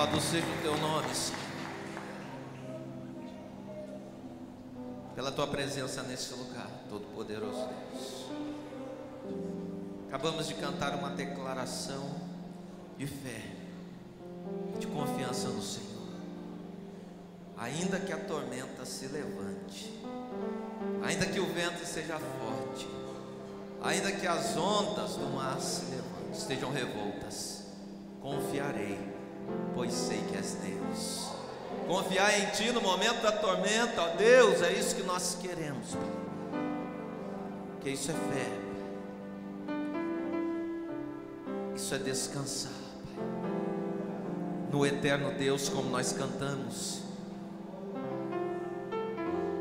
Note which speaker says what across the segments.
Speaker 1: Louvado seja o teu nome, Senhor. Pela tua presença nesse lugar, Todo-Poderoso Deus. Acabamos de cantar uma declaração de fé, de confiança no Senhor. Ainda que a tormenta se levante, ainda que o vento seja forte, ainda que as ondas do mar se levantem, estejam revoltas, confiarei, pois sei que és Deus. Confiar em Ti no momento da tormenta, ó Deus, é isso que nós queremos, Pai. Que isso é fé, Isso é descansar, Pai. No eterno Deus, como nós cantamos,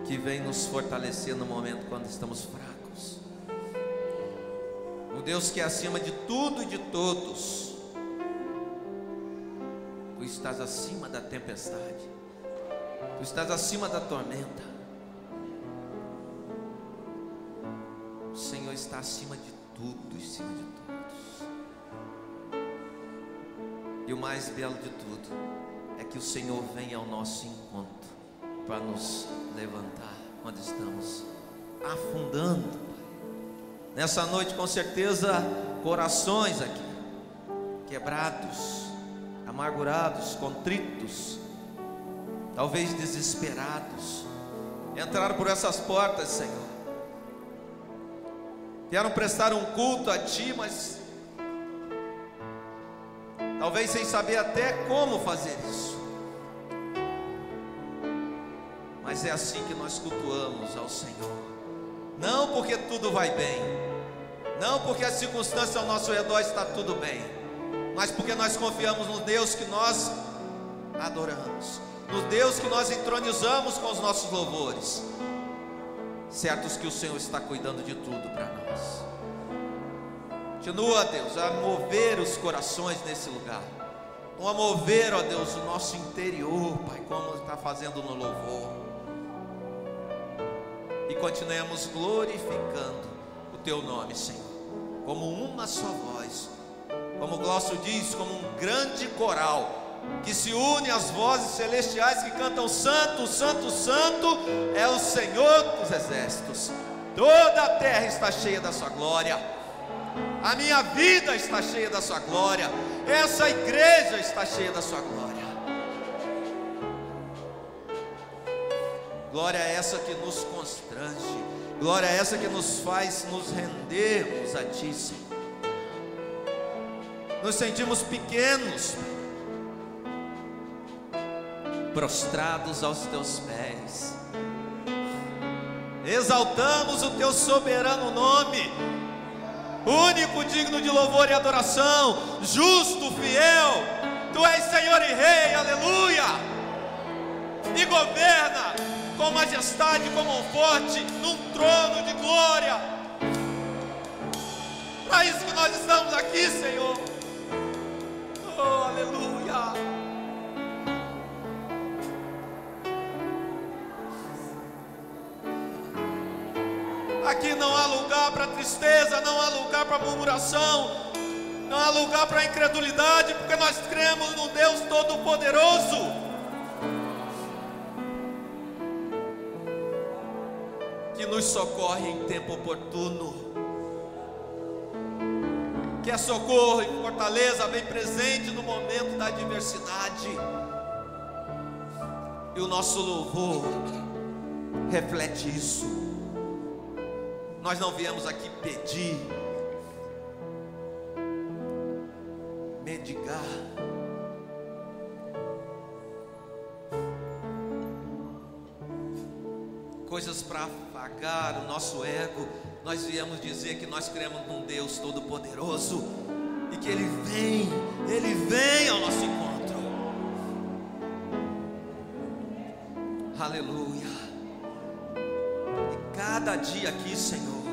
Speaker 1: que vem nos fortalecer no momento quando estamos fracos. O Deus que é acima de tudo e de todos. Estás acima da tempestade. Tu estás acima da tormenta. O Senhor está acima de tudo e acima de todos. E o mais belo de tudo é que o Senhor vem ao nosso encontro para nos levantar quando estamos afundando. Nessa noite, com certeza, corações aqui quebrados, amargurados, contritos, talvez desesperados, entraram por essas portas, Senhor. Quero prestar um culto a Ti, mas talvez sem saber até como fazer isso. Mas é assim que nós cultuamos ao Senhor. Não porque tudo vai bem, não porque a circunstância ao nosso redor está tudo bem, mas porque nós confiamos no Deus que nós adoramos, no Deus que nós entronizamos com os nossos louvores, certos que o Senhor está cuidando de tudo para nós. Continua, Deus, a mover os corações nesse lugar, a mover, ó Deus, o nosso interior, Pai, como está fazendo no louvor. E continuemos glorificando o Teu nome, Senhor, como uma só voz, como Glócio diz, como um grande coral que se une às vozes celestiais que cantam Santo, Santo, Santo é o Senhor dos exércitos. Toda a terra está cheia da sua glória. A minha vida está cheia da sua glória. Essa igreja está cheia da sua glória. Glória é essa que nos constrange. Glória é essa que nos faz nos rendermos a Ti, Senhor. Nos sentimos pequenos, prostrados aos Teus pés. Exaltamos o Teu soberano nome, único, digno de louvor e adoração, justo, fiel. Tu és Senhor e Rei, aleluia. E governa com majestade, com mão forte, num trono de glória. Para isso que nós estamos aqui, Senhor. Oh, aleluia. Aqui não há lugar para tristeza, não há lugar para murmuração, não há lugar para incredulidade, porque nós cremos no Deus Todo-Poderoso. que nos socorre em tempo oportuno. Que é socorro e fortaleza bem presente no momento da adversidade. E o nosso louvor reflete isso. Nós não viemos aqui pedir, mendigar. Coisas para apagar o nosso ego, nós viemos dizer que nós cremos num Deus Todo-Poderoso e que Ele vem, Ele vem ao nosso encontro. Aleluia. E cada dia aqui, Senhor,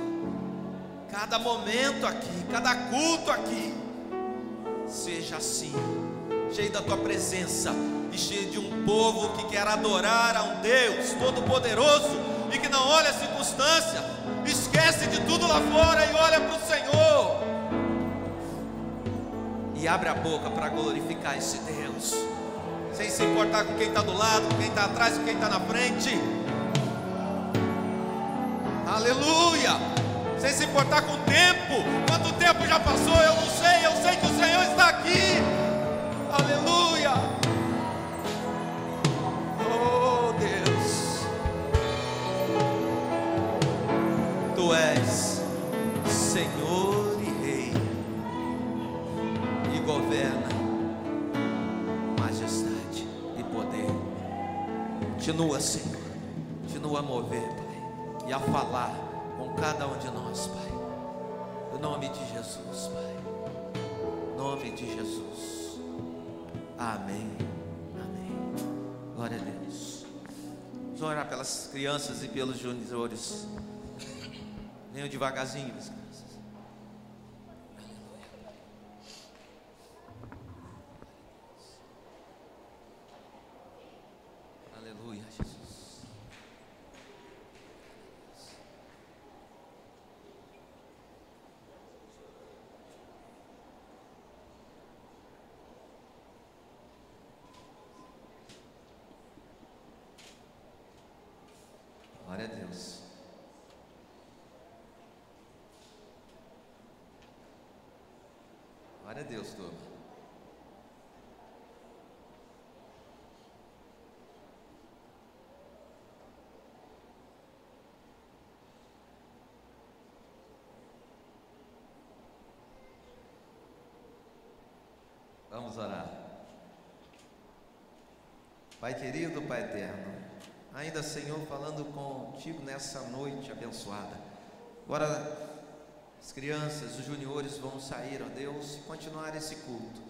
Speaker 1: cada momento aqui, cada culto aqui, seja assim, cheio da Tua presença e cheio de um povo que quer adorar a um Deus Todo-Poderoso e que não olha a circunstância, esquece de tudo lá fora e olha para o Senhor. E abre a boca para glorificar esse Deus. sem se importar com quem está do lado, com quem está atrás, com quem está na frente. Aleluia! Sem se importar com o tempo, quanto tempo já passou, eu não sei, eu sei que o Senhor está aqui. Continua, Senhor, continua a mover, Pai, e a falar com cada um de nós, Pai. Em nome de Jesus, Pai. Em nome de Jesus. Amém. Amém. Glória a Deus. Vamos orar pelas crianças e pelos juniores. Venham devagarzinho, meus crianças. Aleluia, Jesus. Glória a Deus. Glória a Deus, turma. Vamos orar. Pai querido, Pai eterno, ainda Senhor, falando contigo nessa noite abençoada. Agora as crianças, os juniores vão sair, ó Deus, e continuar esse culto.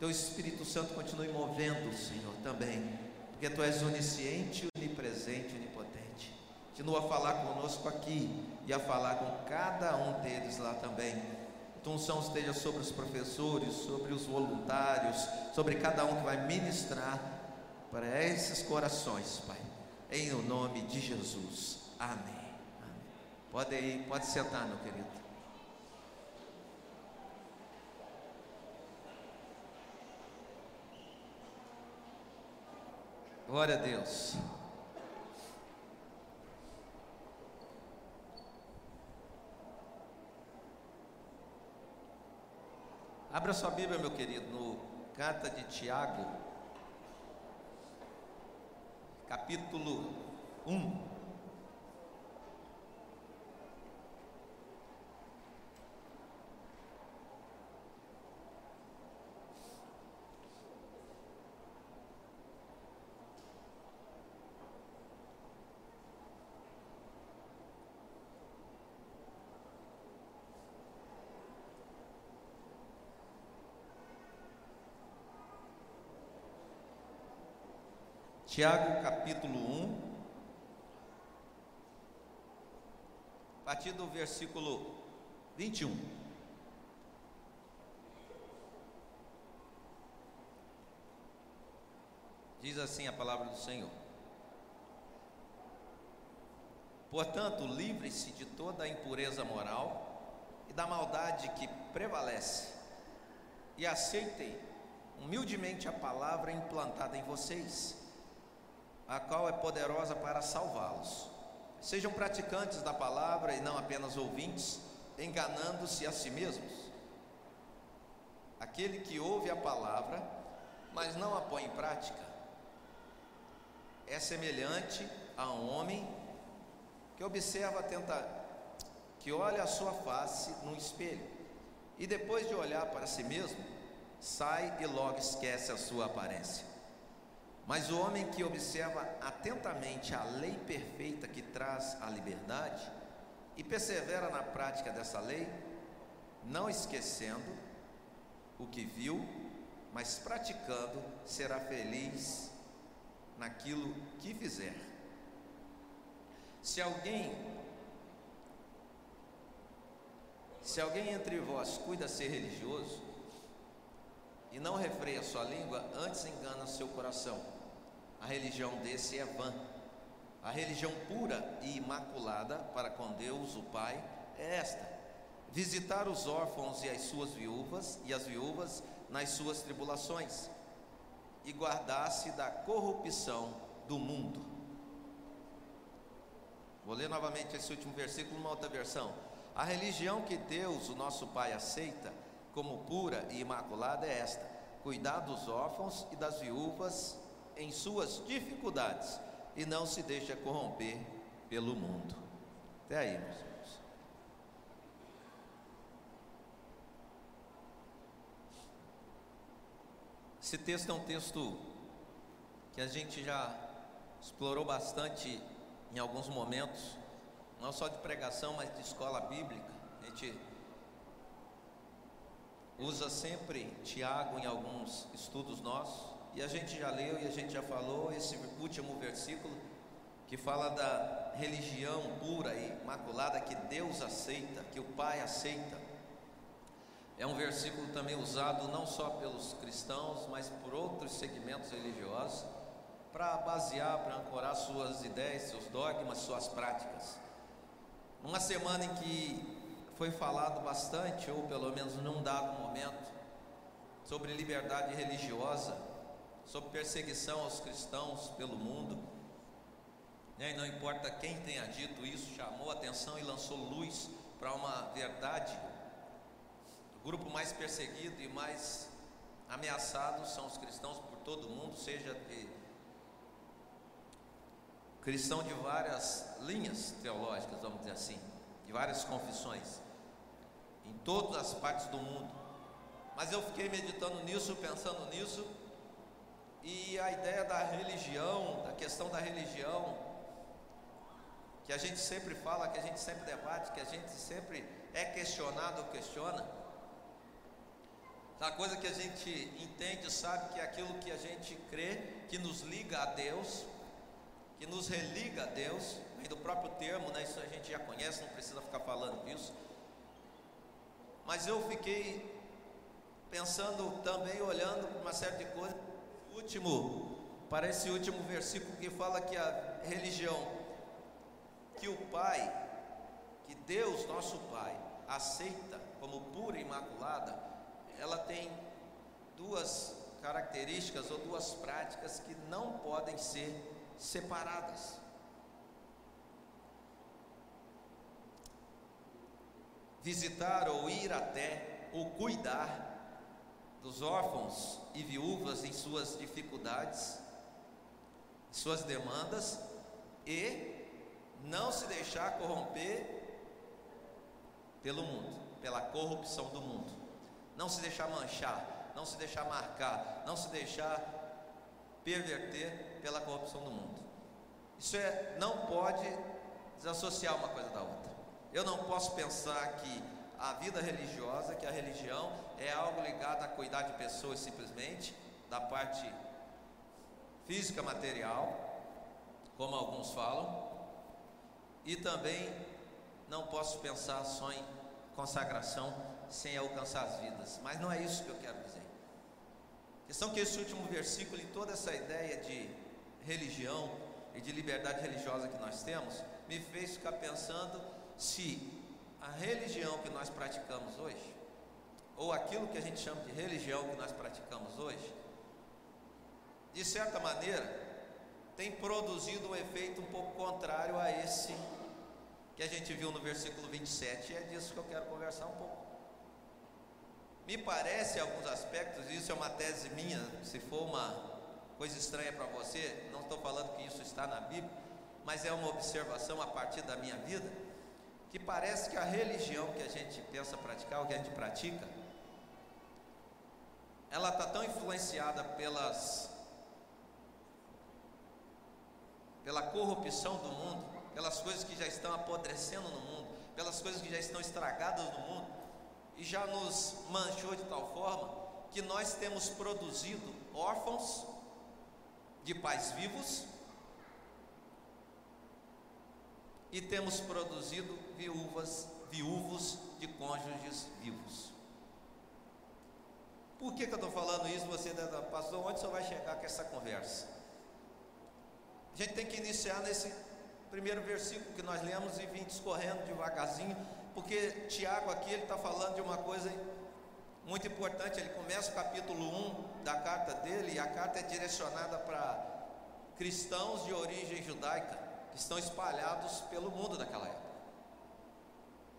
Speaker 1: Teu Espírito Santo continue movendo, Senhor, também, porque Tu és onisciente, onipresente, onipotente. Continua a falar conosco aqui e a falar com cada um deles lá também. Tua unção esteja sobre os professores, sobre os voluntários, sobre cada um que vai ministrar para esses corações, Pai. Em o nome de Jesus. Amém. Amém. Pode ir, pode sentar, meu querido. Glória a Deus. Abra sua Bíblia, meu querido, no Carta de Tiago, capítulo 1. Tiago capítulo 1, a partir do versículo 21. Diz assim a palavra do Senhor: Portanto, livre-se de toda a impureza moral e da maldade que prevalece, e aceitem humildemente a palavra implantada em vocês a qual é poderosa para salvá-los. Sejam praticantes da palavra e não apenas ouvintes, enganando-se a si mesmos. Aquele que ouve a palavra, mas não a põe em prática, é semelhante a um homem que observa que olha a sua face no espelho e depois de olhar para si mesmo, sai e logo esquece a sua aparência. Mas o homem que observa atentamente a lei perfeita que traz a liberdade e persevera na prática dessa lei, não esquecendo o que viu, mas praticando, será feliz naquilo que fizer. Se alguém se alguém entre vós cuida ser religioso e não refreia sua língua, antes engana seu coração a religião desse é vã. A religião pura e imaculada para com Deus, o Pai, é esta: visitar os órfãos e as suas viúvas, e as viúvas nas suas tribulações, e guardar-se da corrupção do mundo. Vou ler novamente esse último versículo numa outra versão. A religião que Deus, o nosso Pai, aceita como pura e imaculada é esta: cuidar dos órfãos e das viúvas em suas dificuldades e não se deixa corromper pelo mundo. Até aí, meus irmãos. Esse texto é um texto que a gente já explorou bastante em alguns momentos, não só de pregação, mas de escola bíblica. A gente usa sempre Tiago em alguns estudos nossos, e a gente já leu e a gente já falou esse último versículo que fala da religião pura e imaculada que Deus aceita, que o Pai aceita. É um versículo também usado não só pelos cristãos, mas por outros segmentos religiosos para basear, para ancorar suas ideias, seus dogmas, suas práticas. Uma semana em que foi falado bastante, ou pelo menos num dado momento, sobre liberdade religiosa, sobre perseguição aos cristãos pelo mundo. Né, e não importa quem tenha dito isso, chamou atenção e lançou luz para uma verdade. O grupo mais perseguido e mais ameaçado são os cristãos por todo o mundo, seja de cristão de várias linhas teológicas, vamos dizer assim, de várias confissões, em todas as partes do mundo. Mas eu fiquei meditando nisso, pensando nisso, e a ideia da religião, da questão da religião, que a gente sempre fala, que a gente sempre debate, que a gente sempre é questionado ou questiona, a coisa que a gente entende, sabe que é aquilo que a gente crê, que nos liga a Deus, que nos religa a Deus, vem do próprio termo, né? Isso a gente já conhece, não precisa ficar falando disso. Mas eu fiquei pensando também, olhando para uma série de coisas. Último, para esse último versículo que fala que a religião que o Pai, que Deus, nosso Pai, aceita como pura e imaculada, ela tem duas características ou duas práticas que não podem ser separadas. Visitar ou ir até ou cuidar dos órfãos e viúvas em suas dificuldades, suas demandas e não se deixar corromper pelo mundo, pela corrupção do mundo. Não se deixar manchar, não se deixar marcar, não se deixar perverter pela corrupção do mundo. Isso é, não pode desassociar uma coisa da outra. Eu não posso pensar que a vida religiosa, que a religião é algo ligado a cuidar de pessoas simplesmente, da parte física material, como alguns falam, e também não posso pensar só em consagração sem alcançar as vidas. Mas não é isso que eu quero dizer. A questão que esse último versículo e toda essa ideia de religião e de liberdade religiosa que nós temos me fez ficar pensando se a religião que nós praticamos hoje, ou aquilo que a gente chama de religião que nós praticamos hoje, de certa maneira, tem produzido um efeito um pouco contrário a esse que a gente viu no versículo 27, e é disso que eu quero conversar um pouco. Me parece, em alguns aspectos, isso é uma tese minha, se for uma coisa estranha para você, não estou falando que isso está na Bíblia, mas é uma observação a partir da minha vida, que parece que a religião que a gente pensa praticar, o que a gente pratica, ela está tão influenciada pelas pela corrupção do mundo, pelas coisas que já estão apodrecendo no mundo, pelas coisas que já estão estragadas no mundo, e já nos manchou de tal forma que nós temos produzido órfãos de pais vivos e temos produzido viúvas, viúvos de cônjuges vivos. Por que, que eu estou falando isso? Você, pastor, onde você vai chegar com essa conversa? A gente tem que iniciar nesse primeiro versículo que nós lemos e vir discorrendo devagarzinho porque Tiago aqui ele está falando de uma coisa muito importante, ele começa o capítulo 1 da carta dele, e a carta é direcionada para cristãos de origem judaica que estão espalhados pelo mundo daquela época.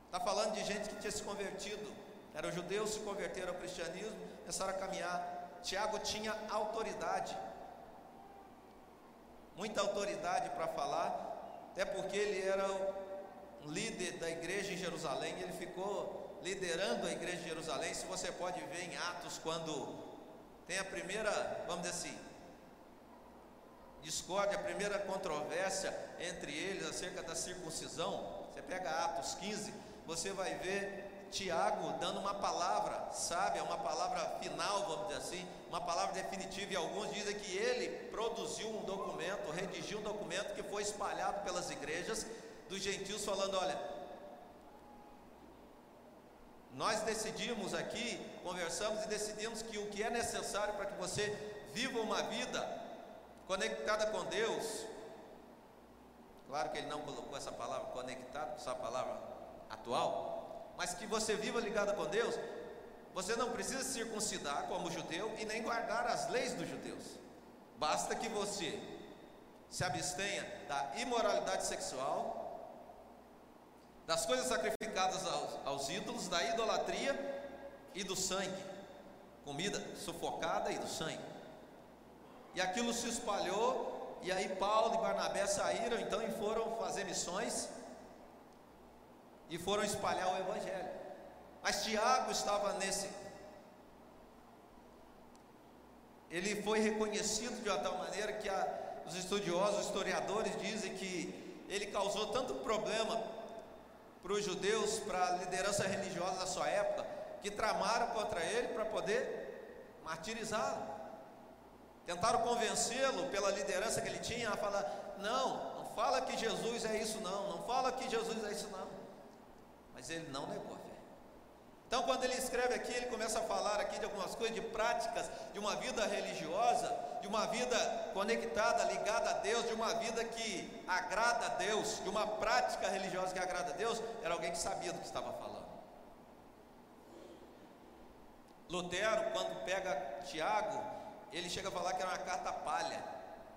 Speaker 1: Está falando de gente que tinha se convertido, eram judeus, se converteram ao cristianismo, começaram a caminhar. Tiago tinha autoridade, muita autoridade para falar, até porque ele era o líder da igreja em Jerusalém, ele ficou liderando a igreja de Jerusalém. Se você pode ver em Atos, quando tem a primeira, vamos dizer assim, discórdia, a primeira controvérsia entre eles acerca da circuncisão, você pega Atos 15, você vai ver Tiago dando uma palavra sábia, uma palavra final, vamos dizer assim, uma palavra definitiva, e alguns dizem que ele produziu um documento, redigiu um documento que foi espalhado pelas igrejas dos gentios, falando: olha, nós decidimos aqui, conversamos e decidimos que o que é necessário para que você viva uma vida conectada com Deus, claro que ele não colocou essa palavra conectado, essa palavra atual, mas que você viva ligada com Deus, você não precisa circuncidar como judeu e nem guardar as leis dos judeus. Basta que você se abstenha da imoralidade sexual, das coisas sacrificadas aos, aos ídolos, da idolatria e do sangue, comida sufocada e do sangue. E aquilo se espalhou, e aí Paulo e Barnabé saíram então e foram fazer missões e foram espalhar o Evangelho. Mas Tiago estava nesse. Ele foi reconhecido de uma tal maneira que a, os estudiosos, os historiadores dizem que ele causou tanto problema para os judeus, para a liderança religiosa da sua época, que tramaram contra ele para poder martirizá-lo. Tentaram convencê-lo pela liderança que ele tinha a falar: não, não fala que Jesus é isso, não, não fala que Jesus é isso, não mas ele não negou a fé. Então, quando ele escreve aqui, ele começa a falar aqui de algumas coisas, de práticas, de uma vida religiosa, de uma vida conectada, ligada a Deus, de uma vida que agrada a Deus, de uma prática religiosa que agrada a Deus, era alguém que sabia do que estava falando. Lutero, quando pega Tiago, ele chega a falar que era uma carta palha,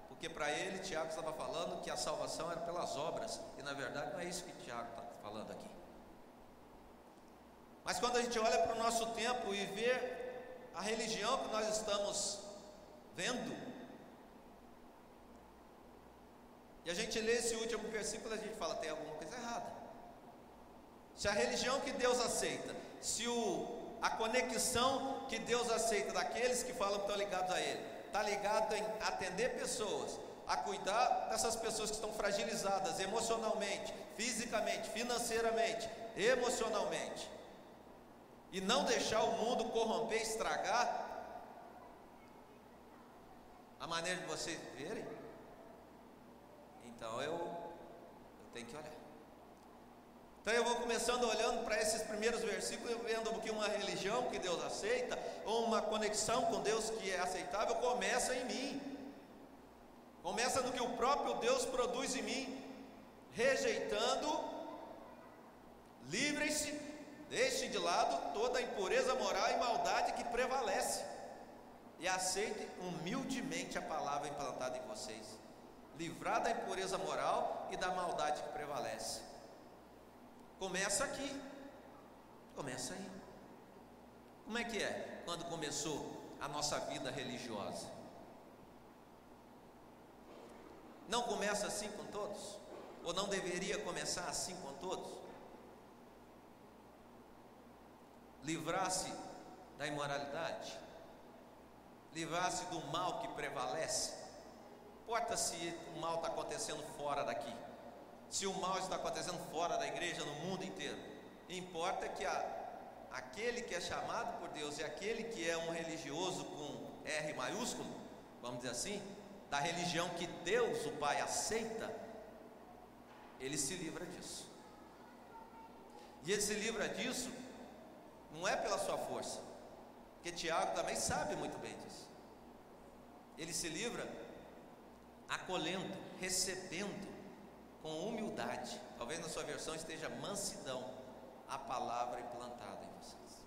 Speaker 1: porque para ele Tiago estava falando que a salvação era pelas obras, e na verdade não é isso que Tiago está falando aqui. Mas quando a gente olha para o nosso tempo e vê a religião que nós estamos vendo, e a gente lê esse último versículo, a gente fala: tem alguma coisa errada. Se a religião que Deus aceita, se o, a conexão que Deus aceita daqueles que falam que estão ligados a Ele, está ligado em atender pessoas, a cuidar dessas pessoas que estão fragilizadas emocionalmente, fisicamente, financeiramente, emocionalmente, e não deixar o mundo corromper, estragar a maneira de vocês verem, então eu, eu tenho que olhar. Então eu vou começando olhando para esses primeiros versículos, vendo que uma religião que Deus aceita, ou uma conexão com Deus que é aceitável, começa em mim. Começa no que o próprio Deus produz em mim, rejeitando, livrem-se Deixe de lado toda a impureza moral e maldade que prevalece. E aceite humildemente a palavra implantada em vocês. Livrar da impureza moral e da maldade que prevalece. Começa aqui. Começa aí. Como é que é quando começou a nossa vida religiosa? Não começa assim com todos? Ou não deveria começar assim com todos? Livrasse da imoralidade, livrasse do mal que prevalece. Importa se o mal está acontecendo fora daqui, se o mal está acontecendo fora da igreja, no mundo inteiro. Importa que a, aquele que é chamado por Deus e aquele que é um religioso com R maiúsculo, vamos dizer assim, da religião que Deus, o Pai, aceita, ele se livra disso. E ele se livra disso não é pela sua força, porque Tiago também sabe muito bem disso. Ele se livra acolhendo, recebendo com humildade. Talvez na sua versão esteja mansidão a palavra implantada em vocês.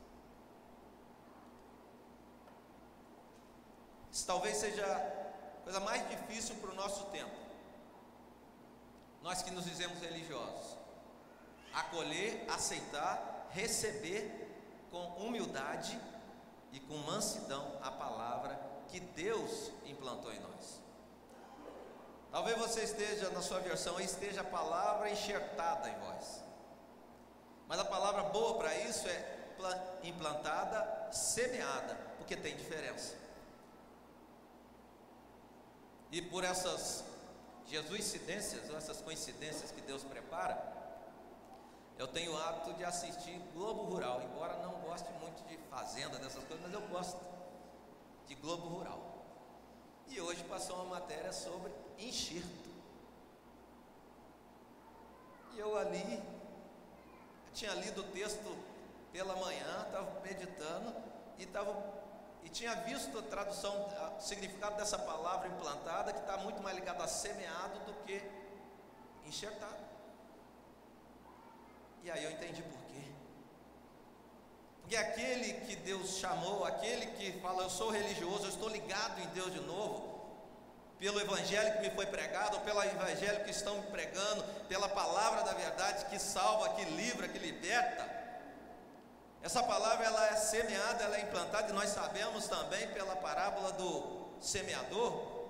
Speaker 1: Isso talvez seja a coisa mais difícil para o nosso tempo. Nós que nos dizemos religiosos. Acolher, aceitar, receber com humildade e com mansidão a palavra que Deus implantou em nós. Talvez você esteja, na sua versão, esteja a palavra enxertada em vós. Mas a palavra boa para isso é implantada, semeada, porque tem diferença. E por essas jesuicidências, ou essas coincidências que Deus prepara, eu tenho o hábito de assistir Globo Rural, embora não goste muito de fazenda, dessas coisas, mas eu gosto de Globo Rural. E hoje passou uma matéria sobre enxerto. E eu ali, tinha lido o texto pela manhã, estava meditando e estava e tinha visto a tradução, o significado dessa palavra implantada, que está muito mais ligado a semeado do que enxertado. E aí eu entendi por quê. Porque aquele que Deus chamou, aquele que fala, eu sou religioso, eu estou ligado em Deus de novo, pelo evangelho que me foi pregado, ou pelo evangelho que estão me pregando, pela palavra da verdade que salva, que livra, que liberta. Essa palavra ela é semeada, ela é implantada, e nós sabemos também pela parábola do semeador,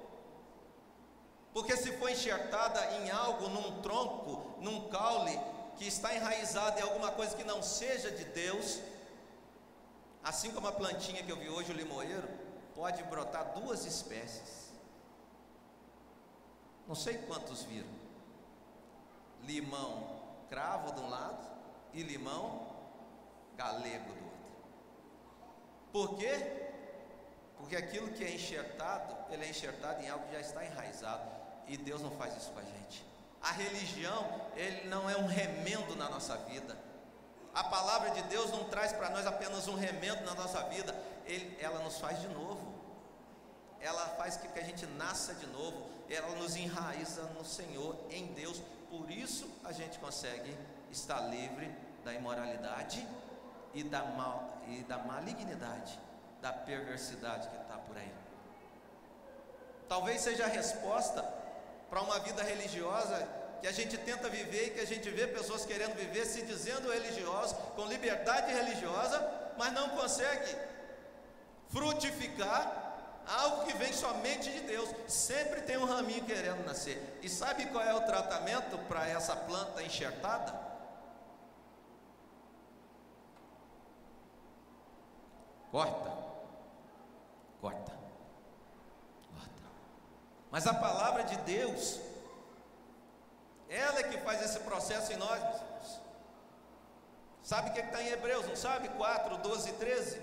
Speaker 1: porque se for enxertada em algo, num tronco, num caule, que está enraizado em alguma coisa que não seja de Deus, assim como a plantinha que eu vi hoje, o limoeiro, pode brotar duas espécies. Não sei quantos viram. Limão cravo de um lado e limão galego do outro. Por quê? Porque aquilo que é enxertado, ele é enxertado em algo que já está enraizado. E Deus não faz isso com a gente. A religião, ele não é um remendo na nossa vida. A palavra de Deus não traz para nós apenas um remendo na nossa vida, ele, ela nos faz de novo. Ela faz que, que a gente nasça de novo, ela nos enraiza no Senhor, em Deus. Por isso a gente consegue estar livre da imoralidade e da, mal, e da malignidade, da perversidade que está por aí. Talvez seja a resposta para uma vida religiosa que a gente tenta viver e que a gente vê pessoas querendo viver se dizendo religiosos, com liberdade religiosa, mas não consegue frutificar algo que vem somente de Deus. Sempre tem um raminho querendo nascer. E sabe qual é o tratamento para essa planta enxertada? Corta. Mas a palavra de Deus, ela é que faz esse processo em nós, meus irmãos. Sabe o que é está em Hebreus, não sabe? 4, 12 e 13.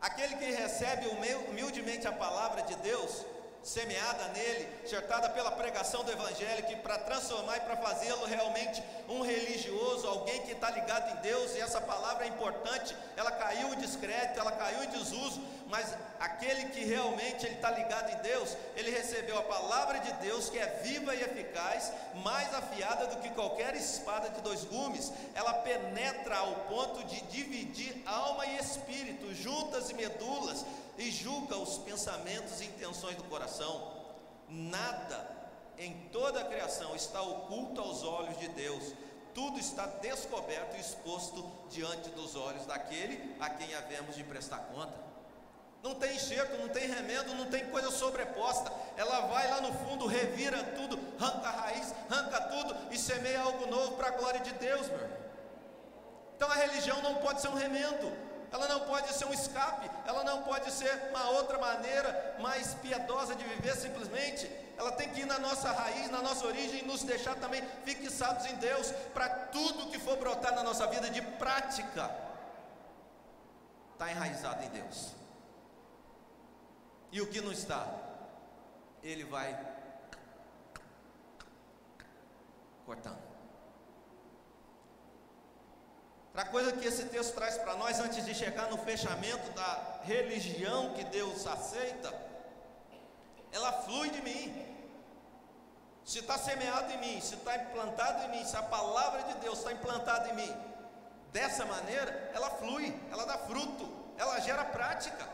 Speaker 1: Aquele que recebe humildemente a palavra de Deus, semeada nele, enxertada pela pregação do Evangelho, que para transformar e para fazê-lo realmente um religioso, alguém que está ligado em Deus, e essa palavra é importante, ela caiu em descrédito, ela caiu em desuso, mas aquele que realmente ele está ligado em Deus, ele recebeu a palavra de Deus que é viva e eficaz, mais afiada do que qualquer espada de dois gumes, ela penetra ao ponto de dividir alma e espírito, juntas e medulas, e julga os pensamentos e intenções do coração. Nada em toda a criação está oculto aos olhos de Deus. Tudo está descoberto e exposto diante dos olhos daquele a quem havemos de prestar conta. Não tem enxerto, não tem remendo, não tem coisa sobreposta. Ela vai lá no fundo, revira tudo, arranca a raiz, arranca tudo e semeia algo novo para a glória de Deus, meu irmão. Então a religião não pode ser um remendo, ela não pode ser um escape, ela não pode ser uma outra maneira mais piedosa de viver simplesmente. Ela tem que ir na nossa raiz, na nossa origem nos deixar também fixados em Deus para tudo que for brotar na nossa vida de prática. Está enraizado em Deus. E o que não está, Ele vai cortando. Outra coisa que esse texto traz para nós, antes de chegar no fechamento da religião que Deus aceita, ela flui de mim. Se está semeado em mim, se está implantado em mim, se a palavra de Deus está implantada em mim, dessa maneira, ela flui, ela dá fruto, ela gera prática.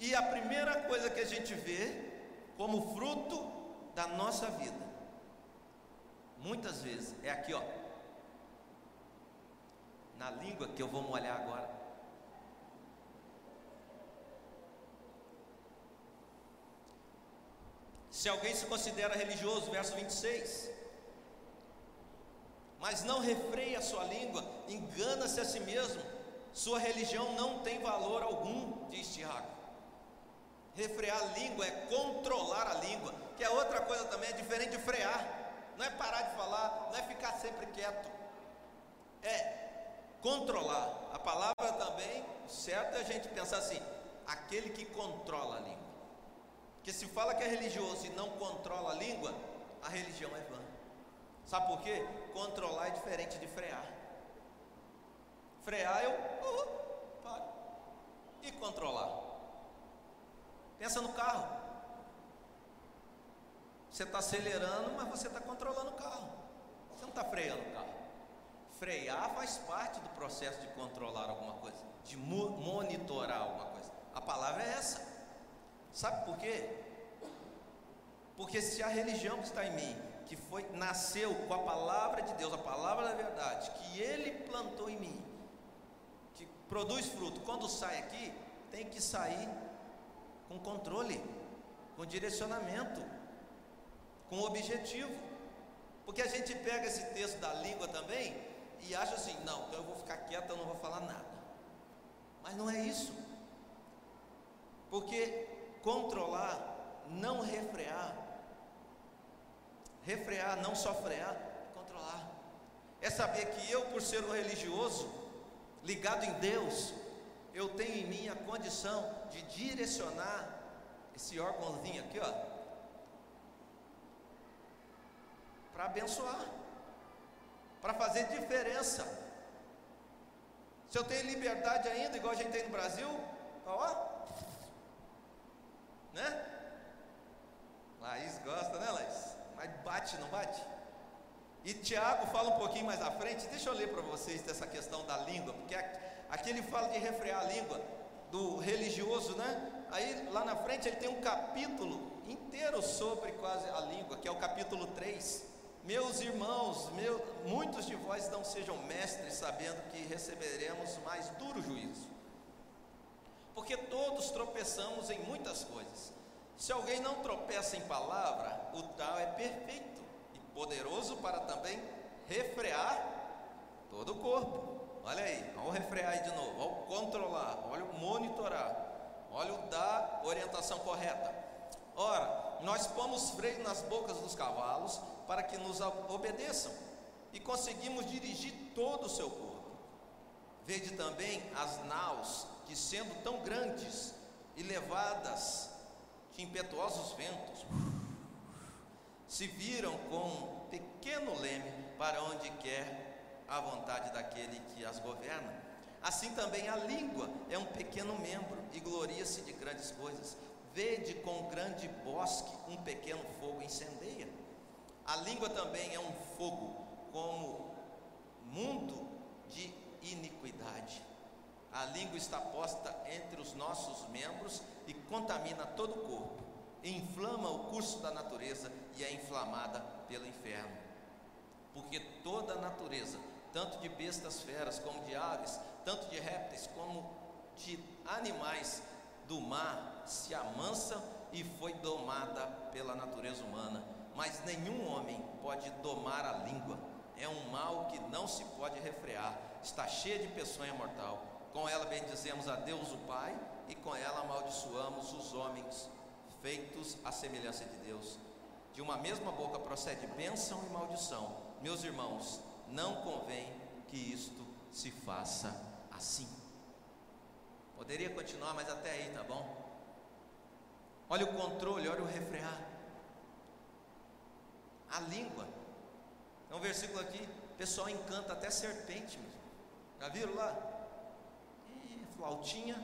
Speaker 1: E a primeira coisa que a gente vê como fruto da nossa vida, muitas vezes, é aqui, ó, na língua que eu vou molhar agora. Se alguém se considera religioso, verso 26, mas não refreia a sua língua, engana-se a si mesmo, sua religião não tem valor algum, diz Tiago. Refrear a língua é controlar a língua, que é outra coisa também, é diferente de frear, não é parar de falar, não é ficar sempre quieto, é controlar. A palavra também, certo é a gente pensar assim, aquele que controla a língua. Porque se fala que é religioso e não controla a língua, a religião é vã. Sabe por quê? Controlar é diferente de frear. Frear eu uh, paro. E controlar. Pensa no carro. Você está acelerando, mas você está controlando o carro. Você não está freando o carro. Frear faz parte do processo de controlar alguma coisa, de monitorar alguma coisa. A palavra é essa. Sabe por quê? Porque se a religião que está em mim, que foi nasceu com a palavra de Deus, a palavra da verdade, que ele plantou em mim, que produz fruto, quando sai aqui, tem que sair com controle, com direcionamento, com objetivo. Porque a gente pega esse texto da língua também e acha assim: não, então eu vou ficar quieto, eu não vou falar nada. Mas não é isso. Porque controlar, não refrear, refrear, não só frear, é controlar. É saber que eu, por ser um religioso, ligado em Deus, eu tenho em mim a condição de direcionar esse órgãozinho aqui, ó, para abençoar para fazer diferença. Se eu tenho liberdade ainda, igual a gente tem no Brasil, ó, né? Laís gosta, né, Laís? Mas bate, não bate? E Tiago fala um pouquinho mais à frente, deixa eu ler para vocês dessa questão da língua, porque aqui ele fala de refrear a língua do religioso, né? Aí lá na frente ele tem um capítulo inteiro sobre quase a língua, que é o capítulo 3. Meus irmãos, meu, muitos de vós não sejam mestres, sabendo que receberemos mais duro juízo. Porque todos tropeçamos em muitas coisas. Se alguém não tropeça em palavra, o tal é perfeito e poderoso para também refrear todo o corpo. Olha aí, vamos refrear aí de novo, vamos controlar, olha o monitorar, olha o dar orientação correta. Ora, nós pomos freio nas bocas dos cavalos para que nos obedeçam e conseguimos dirigir todo o seu corpo. Vede também as naus que, sendo tão grandes e levadas de impetuosos ventos, se viram com um pequeno leme para onde quer a vontade daquele que as governa. Assim também a língua é um pequeno membro e gloria-se de grandes coisas. Vede com grande bosque um pequeno fogo incendeia. A língua também é um fogo, como mundo de iniquidade. A língua está posta entre os nossos membros e contamina todo o corpo, inflama o curso da natureza e é inflamada pelo inferno. Porque toda a natureza, tanto de bestas feras como de aves, tanto de répteis como de animais do mar, se amansa e foi domada pela natureza humana mas nenhum homem pode domar a língua. É um mal que não se pode refrear, está cheia de peçonha mortal. Com ela bendizemos a Deus o Pai e com ela amaldiçoamos os homens feitos à semelhança de Deus. De uma mesma boca procede bênção e maldição. Meus irmãos, não convém que isto se faça assim. Poderia continuar, mas até aí, tá bom? Olha o controle, olha o refrear a língua. É um versículo aqui, pessoal encanta até serpente. Já viram lá? E flautinha.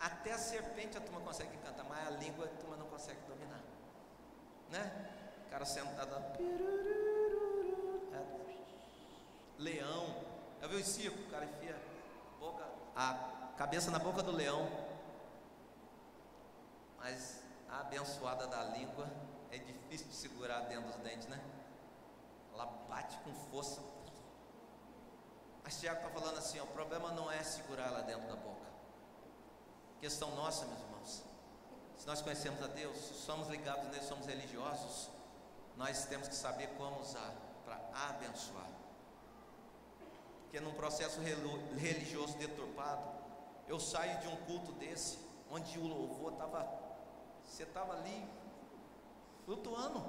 Speaker 1: Até a serpente a turma consegue encantar, mas a língua a turma não consegue dominar. Né? O cara sentado lá. Leão. Já viu o circo? O cara enfia boca, a cabeça na boca do leão. Mas a abençoada da língua é difícil de segurar dentro dos dentes, né? Ela bate com força. Mas Tiago está falando assim: ó, o problema não é segurar ela dentro da boca. Questão nossa, meus irmãos. Se nós conhecemos a Deus, somos ligados nele, somos religiosos, nós temos que saber como usar para abençoar. Porque num processo religioso deturpado, eu saio de um culto desse, onde o louvor estava, você estava ali flutuando.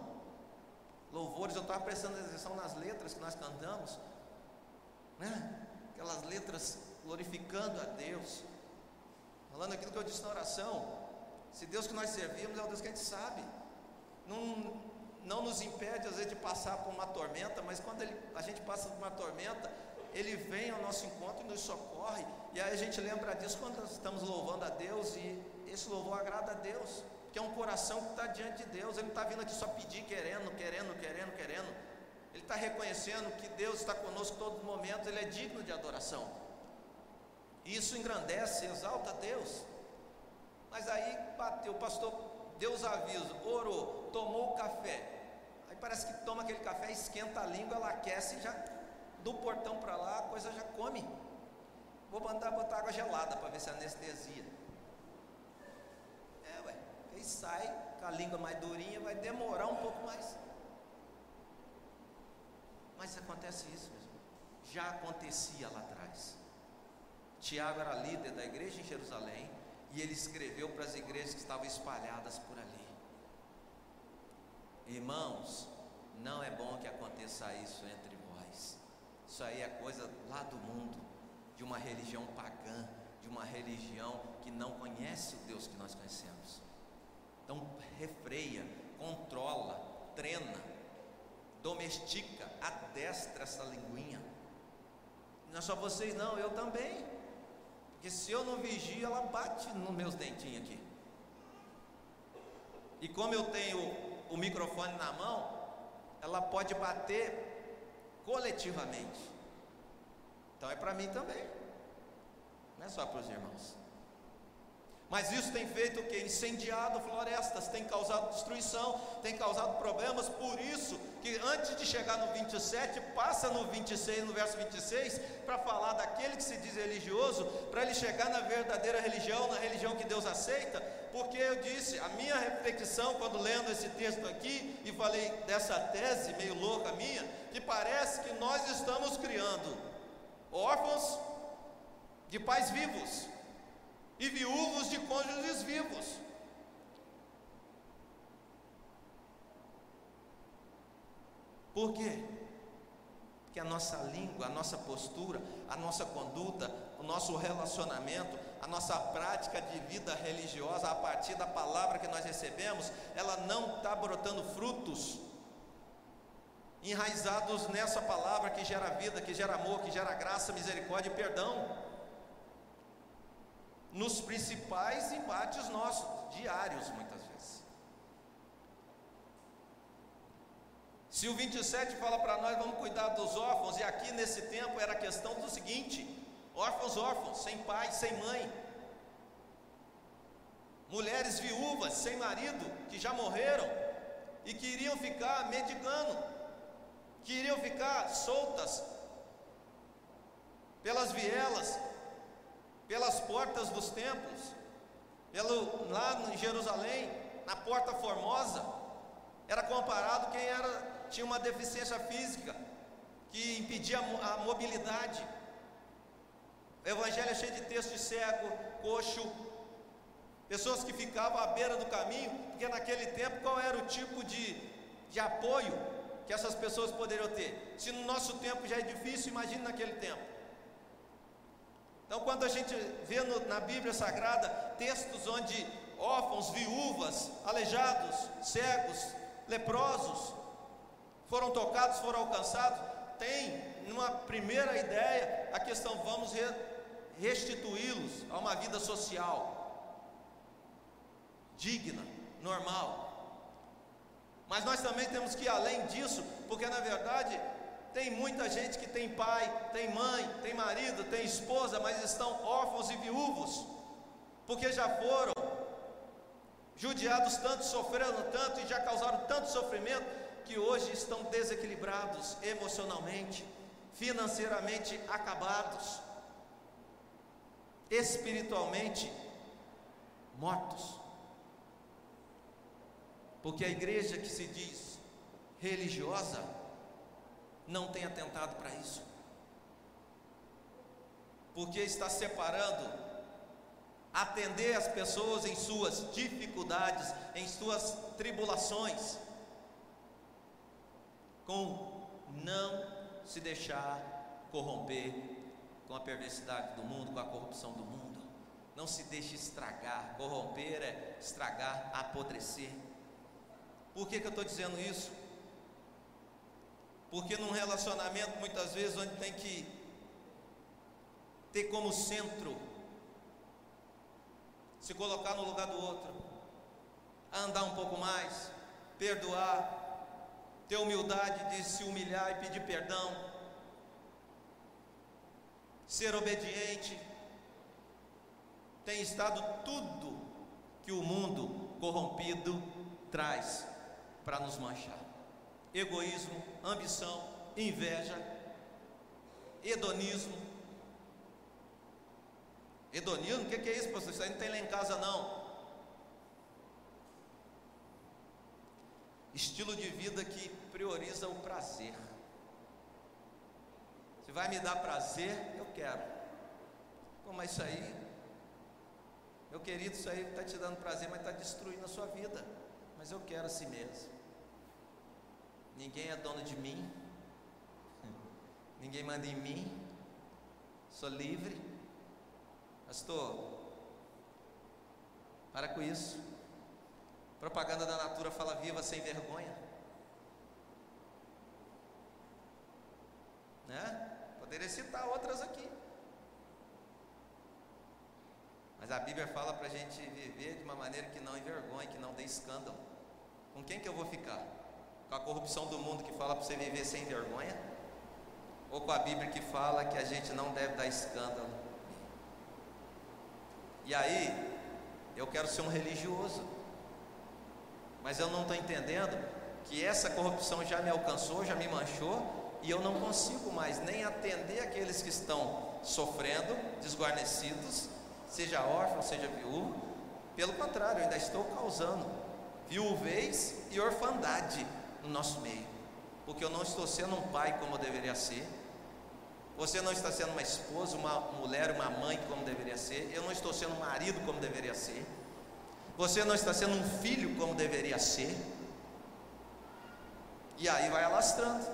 Speaker 1: Louvores, eu estava prestando atenção nas letras que nós cantamos, né? Aquelas letras glorificando a Deus, falando aquilo que eu disse na oração. Se Deus que nós servimos é o Deus que a gente sabe, não, não nos impede às vezes de passar por uma tormenta, mas quando ele, a gente passa por uma tormenta, Ele vem ao nosso encontro e nos socorre, e aí a gente lembra disso quando estamos louvando a Deus, e esse louvor agrada a Deus, que é um coração que está diante de Deus, ele não está vindo aqui só pedir, querendo, querendo, querendo, querendo, ele está reconhecendo que Deus está conosco todo momento, ele é digno de adoração, e isso engrandece, exalta Deus. Mas aí bateu, o pastor deu os avisos, orou, tomou o café. Aí parece que toma aquele café, esquenta a língua, ela aquece e já do portão para lá a coisa já come. Vou mandar botar água gelada para ver se anestesia. Aí sai com a língua mais durinha, vai demorar um pouco mais. Mas acontece isso mesmo. Já acontecia lá atrás. Tiago era líder da igreja em Jerusalém e ele escreveu para as igrejas que estavam espalhadas por ali. Irmãos, não é bom que aconteça isso entre vós. Isso aí é coisa lá do mundo, de uma religião pagã, de uma religião que não conhece o Deus que nós conhecemos. Então, refreia, controla, treina, domestica, adestra essa linguinha. Não é só vocês, não, eu também. Porque se eu não vigio, ela bate nos meus dentinhos aqui. E como eu tenho o microfone na mão, ela pode bater coletivamente. Então é para mim também. Não é só para os irmãos. Mas isso tem feito o que? Incendiado florestas, tem causado destruição, tem causado problemas, por isso que antes de chegar no 27, passa no 26, no verso 26, para falar daquele que se diz religioso, para ele chegar na verdadeira religião, na religião que Deus aceita, porque eu disse, a minha reflexão quando lendo esse texto aqui, e falei dessa tese meio louca minha, que parece que nós estamos criando órfãos de pais vivos e viúvos de cônjuges vivos. Por quê? Porque a nossa língua, a nossa postura, a nossa conduta, o nosso relacionamento, a nossa prática de vida religiosa a partir da palavra que nós recebemos, ela não está brotando frutos enraizados nessa palavra que gera vida, que gera amor, que gera graça, misericórdia e perdão nos principais embates nossos, diários muitas vezes. Se o 27 fala para nós, vamos cuidar dos órfãos, e aqui nesse tempo era questão do seguinte: órfãos, órfãos, sem pai, sem mãe, mulheres viúvas, sem marido, que já morreram e queriam ficar mendigando, queriam ficar soltas pelas vielas, pelas portas dos templos, pelo, lá em Jerusalém, na porta formosa, era comparado quem era, tinha uma deficiência física, que impedia a mobilidade. O evangelho é cheio de texto de cego, coxo, pessoas que ficavam à beira do caminho, porque naquele tempo qual era o tipo de, de apoio que essas pessoas poderiam ter? Se no nosso tempo já é difícil, imagine naquele tempo. Então, quando a gente vê no, na Bíblia Sagrada textos onde órfãos, viúvas, aleijados, cegos, leprosos foram tocados, foram alcançados, tem numa primeira ideia a questão: vamos re, restituí-los a uma vida social digna, normal. Mas nós também temos que ir além disso, porque na verdade tem muita gente que tem pai, tem mãe, tem marido, tem esposa, mas estão órfãos e viúvos. porque já foram judiados tanto, sofreram tanto e já causaram tanto sofrimento que hoje estão desequilibrados emocionalmente, financeiramente acabados, espiritualmente mortos. Porque a igreja que se diz religiosa não tem atentado para isso. Porque está separando atender as pessoas em suas dificuldades, em suas tribulações, com não se deixar corromper com a perversidade do mundo, com a corrupção do mundo. Não se deixe estragar, corromper é estragar, apodrecer. Por que, que eu estou dizendo isso? Porque num relacionamento, muitas vezes, onde tem que ter como centro se colocar no lugar do outro, andar um pouco mais, perdoar, ter humildade de se humilhar e pedir perdão, ser obediente, tem estado tudo que o mundo corrompido traz para nos manchar: egoísmo, ambição, inveja, hedonismo. Hedonismo, o que, é isso, pastor? Isso aí não tem lá em casa, não. Estilo de vida que prioriza o prazer. Se vai me dar prazer, eu quero. Pô, mas isso aí, meu querido, isso aí está te dando prazer, mas está destruindo a sua vida. Mas eu quero assim mesmo. Ninguém é dono de mim. Ninguém manda em mim. Sou livre. Pastor, para com isso. Propaganda da Natura fala viva sem vergonha. Né? Poderia citar outras aqui. Mas a Bíblia fala para a gente viver de uma maneira que não envergonhe, que não dê escândalo. Com quem que eu vou ficar? Com a corrupção do mundo que fala para você viver sem vergonha? Ou com a Bíblia que fala que a gente não deve dar escândalo? E aí, eu quero ser um religioso, mas eu não estou entendendo que essa corrupção já me alcançou, já me manchou, e eu não consigo mais nem atender aqueles que estão sofrendo, desguarnecidos, seja órfão, seja viúvo. Pelo contrário, eu ainda estou causando viuvez e orfandade no nosso meio, porque eu não estou sendo um pai como eu deveria ser. Você não está sendo uma esposa, uma mulher, uma mãe como deveria ser. Eu não estou sendo um marido como deveria ser. Você não está sendo um filho como deveria ser. E aí vai alastrando.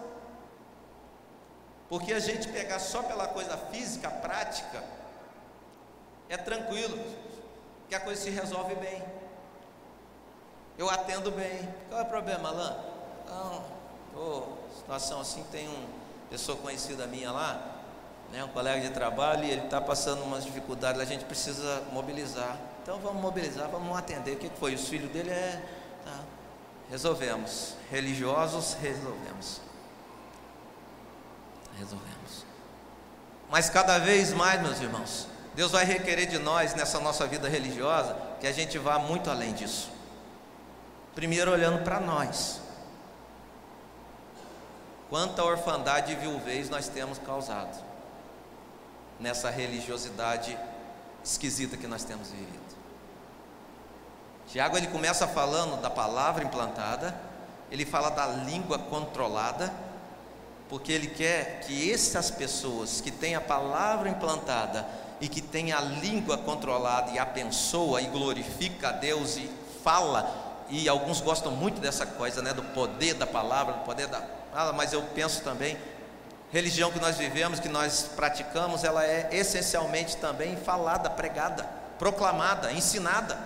Speaker 1: Porque a gente pegar só pela coisa física, prática, é tranquilo, que a coisa se resolve bem eu atendo bem. Qual é o problema, Alain? Não, tô, situação assim, tem uma pessoa conhecida minha lá, né, um colega de trabalho, e ele está passando umas dificuldades, a gente precisa mobilizar. Então vamos mobilizar, vamos atender. O que foi? Os filhos dele é. Tá. Resolvemos. Religiosos, resolvemos. Resolvemos. Mas cada vez mais, meus irmãos, Deus vai requerer de nós, nessa nossa vida religiosa, que a gente vá muito além disso. Primeiro olhando para nós. Quanta orfandade e viuvez nós temos causado nessa religiosidade esquisita que nós temos vivido. Tiago ele começa falando da palavra implantada, ele fala da língua controlada, porque ele quer que essas pessoas que têm a palavra implantada e que têm a língua controlada e abençoa e glorifica a Deus e fala e alguns gostam muito dessa coisa, né, do poder da palavra, do poder da fala, mas eu penso também, religião que nós vivemos, que nós praticamos, ela é essencialmente também falada, pregada, proclamada, ensinada.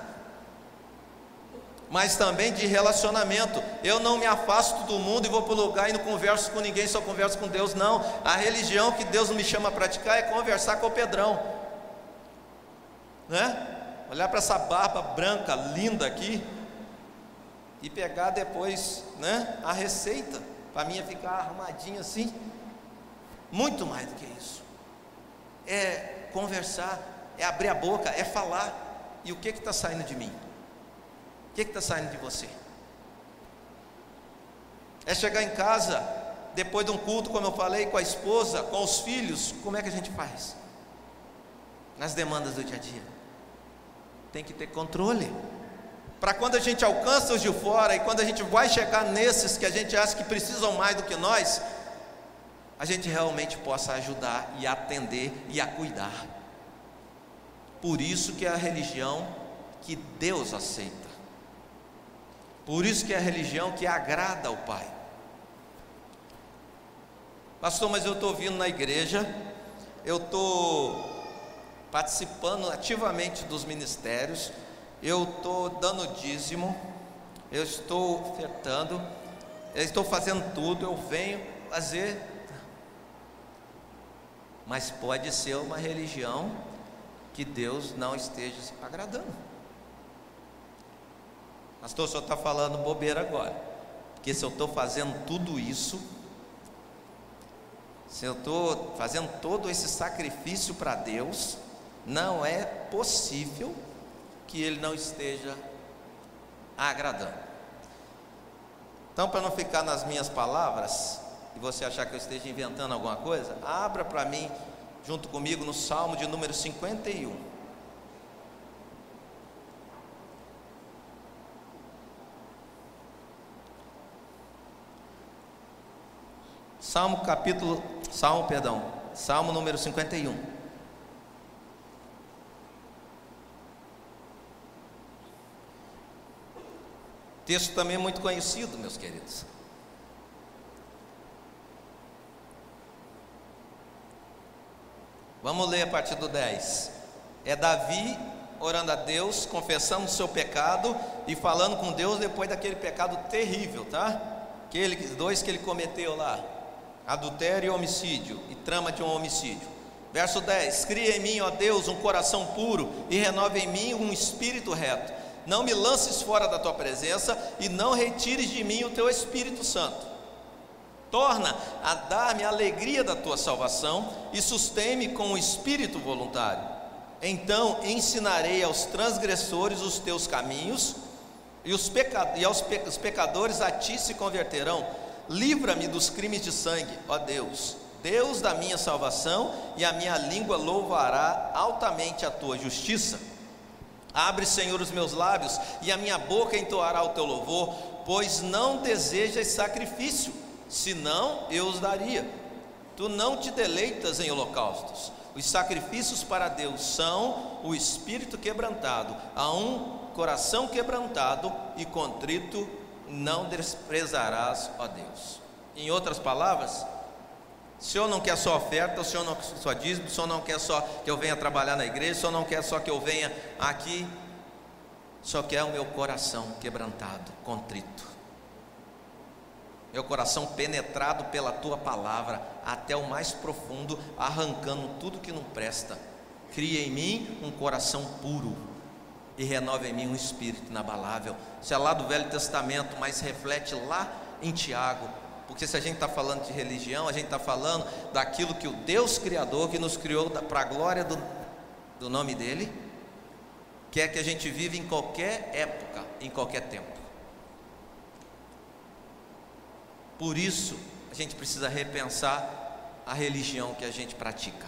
Speaker 1: Mas também de relacionamento. Eu não me afasto do mundo e vou para o lugar e não converso com ninguém, só converso com Deus. Não. A religião que Deus me chama a praticar é conversar com o Pedrão. Né? Olhar para essa barba branca, linda aqui, e pegar depois né, a receita para minha ficar arrumadinha assim. Muito mais do que isso. É conversar, é abrir a boca, é falar. E o que está saindo de mim? O que está saindo de você? É chegar em casa, depois de um culto, como eu falei, com a esposa, com os filhos, como é que a gente faz? Nas demandas do dia a dia. Tem que ter controle. Para quando a gente alcança os de fora e quando a gente vai chegar nesses que a gente acha que precisam mais do que nós, a gente realmente possa ajudar e atender e a cuidar. Por isso que é a religião que Deus aceita. Por isso que é a religião que agrada ao Pai. Pastor, mas eu estou vindo na igreja, eu estou participando ativamente dos ministérios, eu estou dando dízimo, eu estou ofertando, eu estou fazendo tudo, eu venho fazer. Mas pode ser uma religião que Deus não esteja agradando. Pastor, o senhor está falando bobeira agora. Porque se eu estou fazendo tudo isso, se eu estou fazendo todo esse sacrifício para Deus, não é possível que Ele não esteja agradando. Então, para não ficar nas minhas palavras, e você achar que eu esteja inventando alguma coisa, abra para mim, junto comigo, no Salmo de número 51. Salmo capítulo, Salmo, perdão, Salmo número 51. Texto também muito conhecido, meus queridos. Vamos ler a partir do 10. É Davi orando a Deus, confessando o seu pecado e falando com Deus depois daquele pecado terrível, tá? Aqueles dois que ele cometeu lá adultério e homicídio, e trama de um homicídio. Verso 10: Cria em mim, ó Deus, um coração puro e renova em mim um espírito reto. Não me lances fora da tua presença e não retires de mim o teu Espírito Santo. Torna a dar-me a alegria da tua salvação e sustém-me com o espírito voluntário. Então ensinarei aos transgressores os teus caminhos, e, os peca... e aos pecadores a ti se converterão livra-me dos crimes de sangue, ó Deus, Deus da minha salvação, e a minha língua louvará altamente a tua justiça. Abre, Senhor, os meus lábios, e a minha boca entoará o teu louvor, pois não desejas sacrifício, senão eu os daria. Tu não te deleitas em holocaustos. Os sacrifícios para Deus são o espírito quebrantado, a um coração quebrantado e contrito não desprezarás, ó Deus. Em outras palavras, o Senhor não quer só oferta, o Senhor não quer só dízimo, o Senhor não quer só que eu venha trabalhar na igreja, o Senhor não quer só que eu venha aqui, só quer o meu coração quebrantado, contrito. Meu coração penetrado pela tua palavra até o mais profundo, arrancando tudo que não presta. Cria em mim um coração puro e renova em mim um espírito inabalável. Isso é lá do Velho Testamento, mas reflete lá em Tiago. Porque se a gente está falando de religião, a gente está falando daquilo que o Deus Criador, que nos criou para a glória do, do nome dEle, quer que a gente vive em qualquer época, em qualquer tempo. Por isso, a gente precisa repensar a religião que a gente pratica.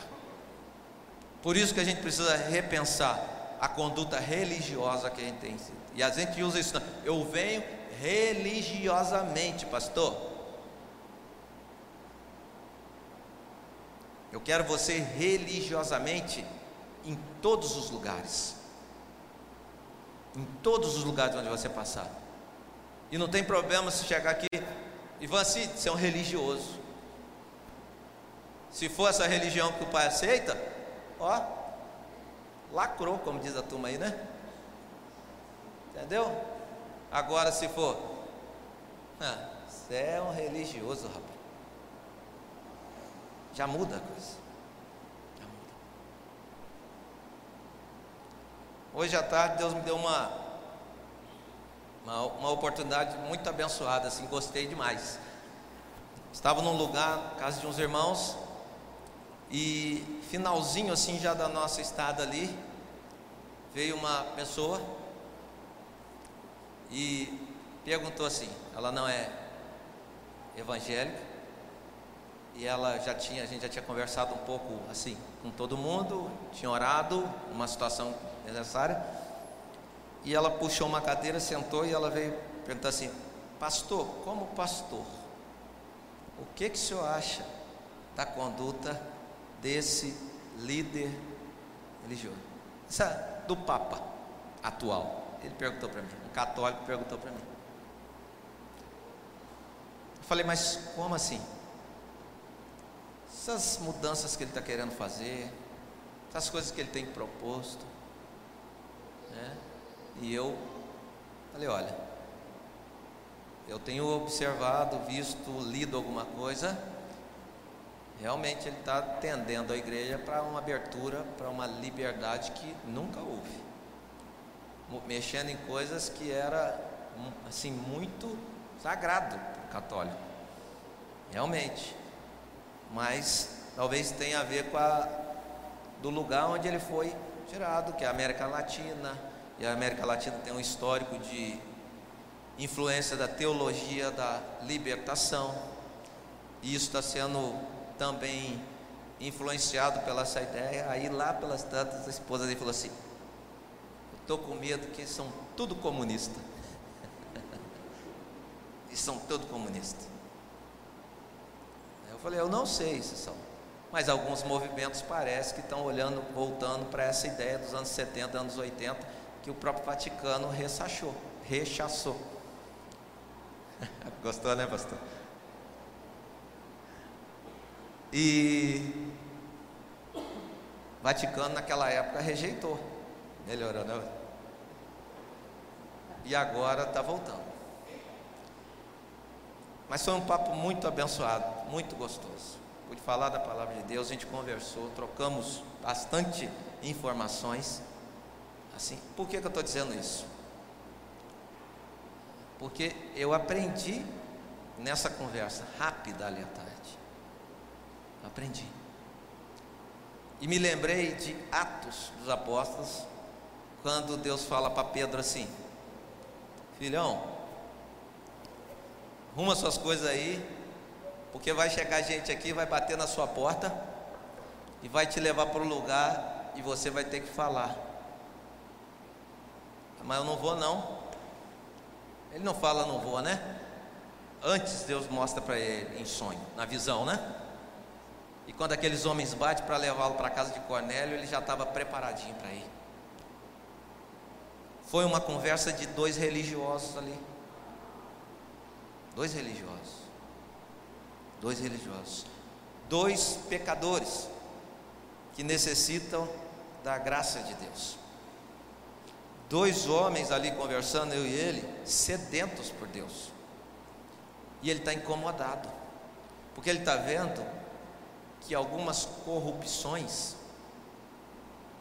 Speaker 1: Por isso que a gente precisa repensar a conduta religiosa que a gente tem. E a gente usa isso. Eu venho religiosamente, pastor. Eu quero você religiosamente em todos os lugares. Em todos os lugares onde você passar. E não tem problema se chegar aqui, Ivan, se você é um religioso. Se for essa religião que o pai aceita, ó, lacrou, como diz a turma aí, né? Entendeu? Agora, se for, ah, você é um religioso, rapaz, já muda a coisa. Já muda. Hoje à tarde, Deus me deu uma, uma, uma oportunidade muito abençoada, assim, gostei demais. Estava num lugar, casa de uns irmãos, e finalzinho assim já da nossa estada ali, veio uma pessoa e perguntou assim: ela não é evangélica e ela já tinha, a gente já tinha conversado um pouco assim com todo mundo, tinha orado, uma situação necessária. E ela puxou uma cadeira, sentou e ela veio perguntar assim: Pastor, como pastor, o que, que o senhor acha da conduta desse líder religioso? Essa, do Papa atual. Ele perguntou para mim, um católico perguntou para mim. Eu falei, mas como assim? Essas mudanças que ele está querendo fazer, essas coisas que ele tem proposto. Né? E eu falei, olha, eu tenho observado, visto, lido alguma coisa. Realmente ele está tendendo a igreja para uma abertura, para uma liberdade que nunca houve. Mexendo em coisas que era assim muito sagrado para o católico. Realmente. Mas talvez tenha a ver com a do lugar onde ele foi tirado, que é a América Latina. E a América Latina tem um histórico de influência da teologia da libertação. E isso está sendo também influenciado pela essa ideia. Aí lá pelas tantas, a esposa dele falou assim: Estou com medo que são tudo comunista. e são tudo comunistas. Falei, eu não sei se são. Mas alguns movimentos parece que estão olhando, voltando para essa ideia dos anos 70, anos 80, que o próprio Vaticano rechaçou. rechaçou. Gostou, né, pastor? E Vaticano naquela época rejeitou. Melhorou, né? E agora está voltando. Mas foi um papo muito abençoado, muito gostoso. Pude falar da palavra de Deus, a gente conversou, trocamos bastante informações. Assim, por que, que eu estou dizendo isso? Porque eu aprendi nessa conversa rápida ali à tarde. Aprendi. E me lembrei de Atos dos Apóstolos, quando Deus fala para Pedro assim: Filhão, Ruma suas coisas aí, porque vai chegar gente aqui, vai bater na sua porta e vai te levar para o lugar e você vai ter que falar. Mas eu não vou não. Ele não fala não vou, né? Antes Deus mostra para ele em sonho, na visão, né? E quando aqueles homens batem para levá-lo para a casa de Cornélio, ele já estava preparadinho para ir. Foi uma conversa de dois religiosos ali. Dois religiosos. Dois religiosos. Dois pecadores que necessitam da graça de Deus. Dois homens ali conversando, eu e ele, sedentos por Deus. E ele está incomodado, porque ele está vendo que algumas corrupções,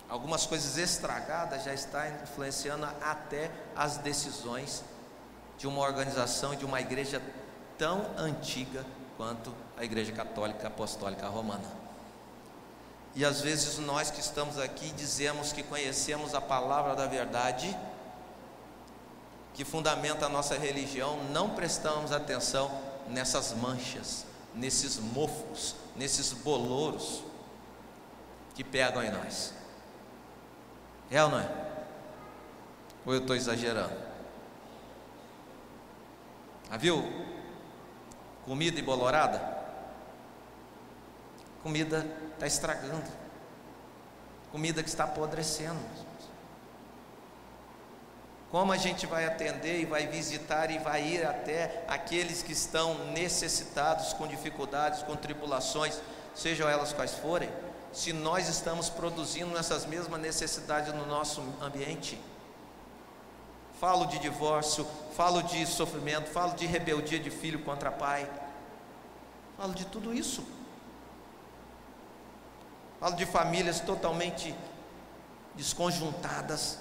Speaker 1: algumas coisas estragadas já está influenciando até as decisões de uma organização, de uma igreja tão antiga quanto a Igreja Católica Apostólica Romana. E às vezes nós que estamos aqui dizemos que conhecemos a palavra da verdade, que fundamenta a nossa religião, não prestamos atenção nessas manchas, nesses mofos, nesses bolouros que pegam em nós. É ou não é? Ou eu estou exagerando? Ah, viu? Comida embolorada? Comida está estragando. Comida que está apodrecendo. Como a gente vai atender e vai visitar e vai ir até aqueles que estão necessitados, com dificuldades, com tribulações, sejam elas quais forem, se nós estamos produzindo essas mesmas necessidades no nosso ambiente? Falo de divórcio, falo de sofrimento, falo de rebeldia de filho contra pai, falo de tudo isso. Falo de famílias totalmente desconjuntadas.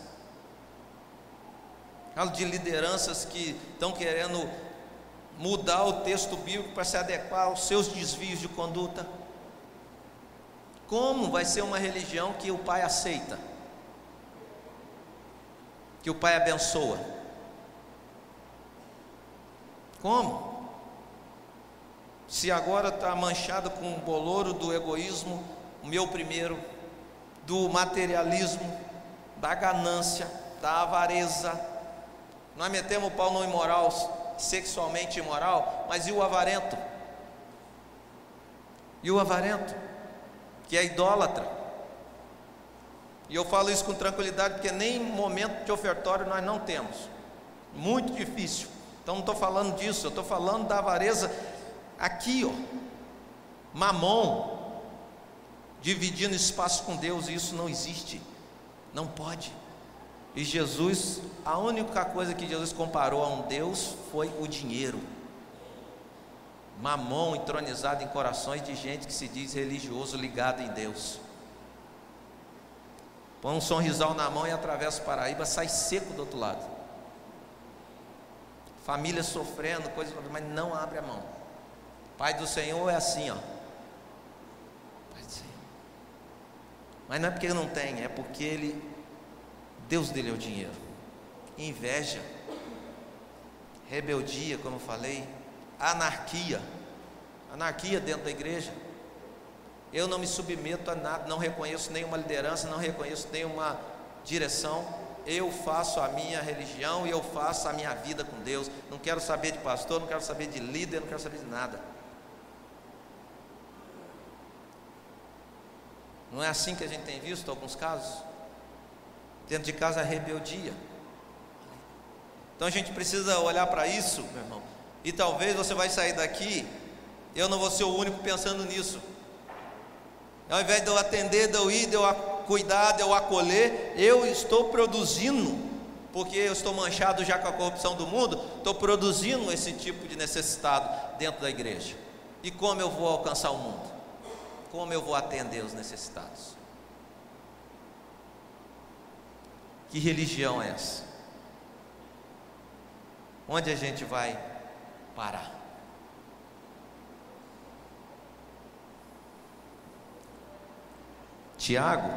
Speaker 1: Falo de lideranças que estão querendo mudar o texto bíblico para se adequar aos seus desvios de conduta. Como vai ser uma religião que o pai aceita? Que o pai abençoa. Como? Se agora está manchado com o boloro do egoísmo, o meu primeiro, do materialismo, da ganância, da avareza. Nós metemos o pau no imoral, sexualmente imoral, mas e o avarento? E o avarento, que é idólatra? E eu falo isso com tranquilidade, porque nem momento de ofertório nós não temos. Muito difícil. Então não estou falando disso, eu estou falando da avareza aqui, ó. Mamon, dividindo espaço com Deus, e isso não existe. Não pode. E Jesus, a única coisa que Jesus comparou a um Deus foi o dinheiro. Mamon entronizado em corações de gente que se diz religioso ligado em Deus. Põe um sorrisal na mão e atravessa o Paraíba, sai seco do outro lado. Família sofrendo, coisa, mas não abre a mão. Pai do Senhor é assim, ó. Pai do Senhor. Mas não é porque ele não tem, é porque ele, Deus dele é o dinheiro. Inveja, rebeldia, como eu falei, anarquia, anarquia dentro da igreja. Eu não me submeto a nada, não reconheço nenhuma liderança, não reconheço nenhuma direção. Eu faço a minha religião e eu faço a minha vida com Deus. Não quero saber de pastor, não quero saber de líder, não quero saber de nada. Não é assim que a gente tem visto alguns casos? Dentro de casa, rebeldia. Então a gente precisa olhar para isso, meu irmão. E talvez você vai sair daqui, eu não vou ser o único pensando nisso. Ao invés de eu atender, de eu ir, de eu cuidar, de eu acolher, eu estou produzindo, porque eu estou manchado já com a corrupção do mundo, estou produzindo esse tipo de necessitado dentro da igreja. E como eu vou alcançar o mundo? Como eu vou atender os necessitados? Que religião é essa? Onde a gente vai parar? Tiago,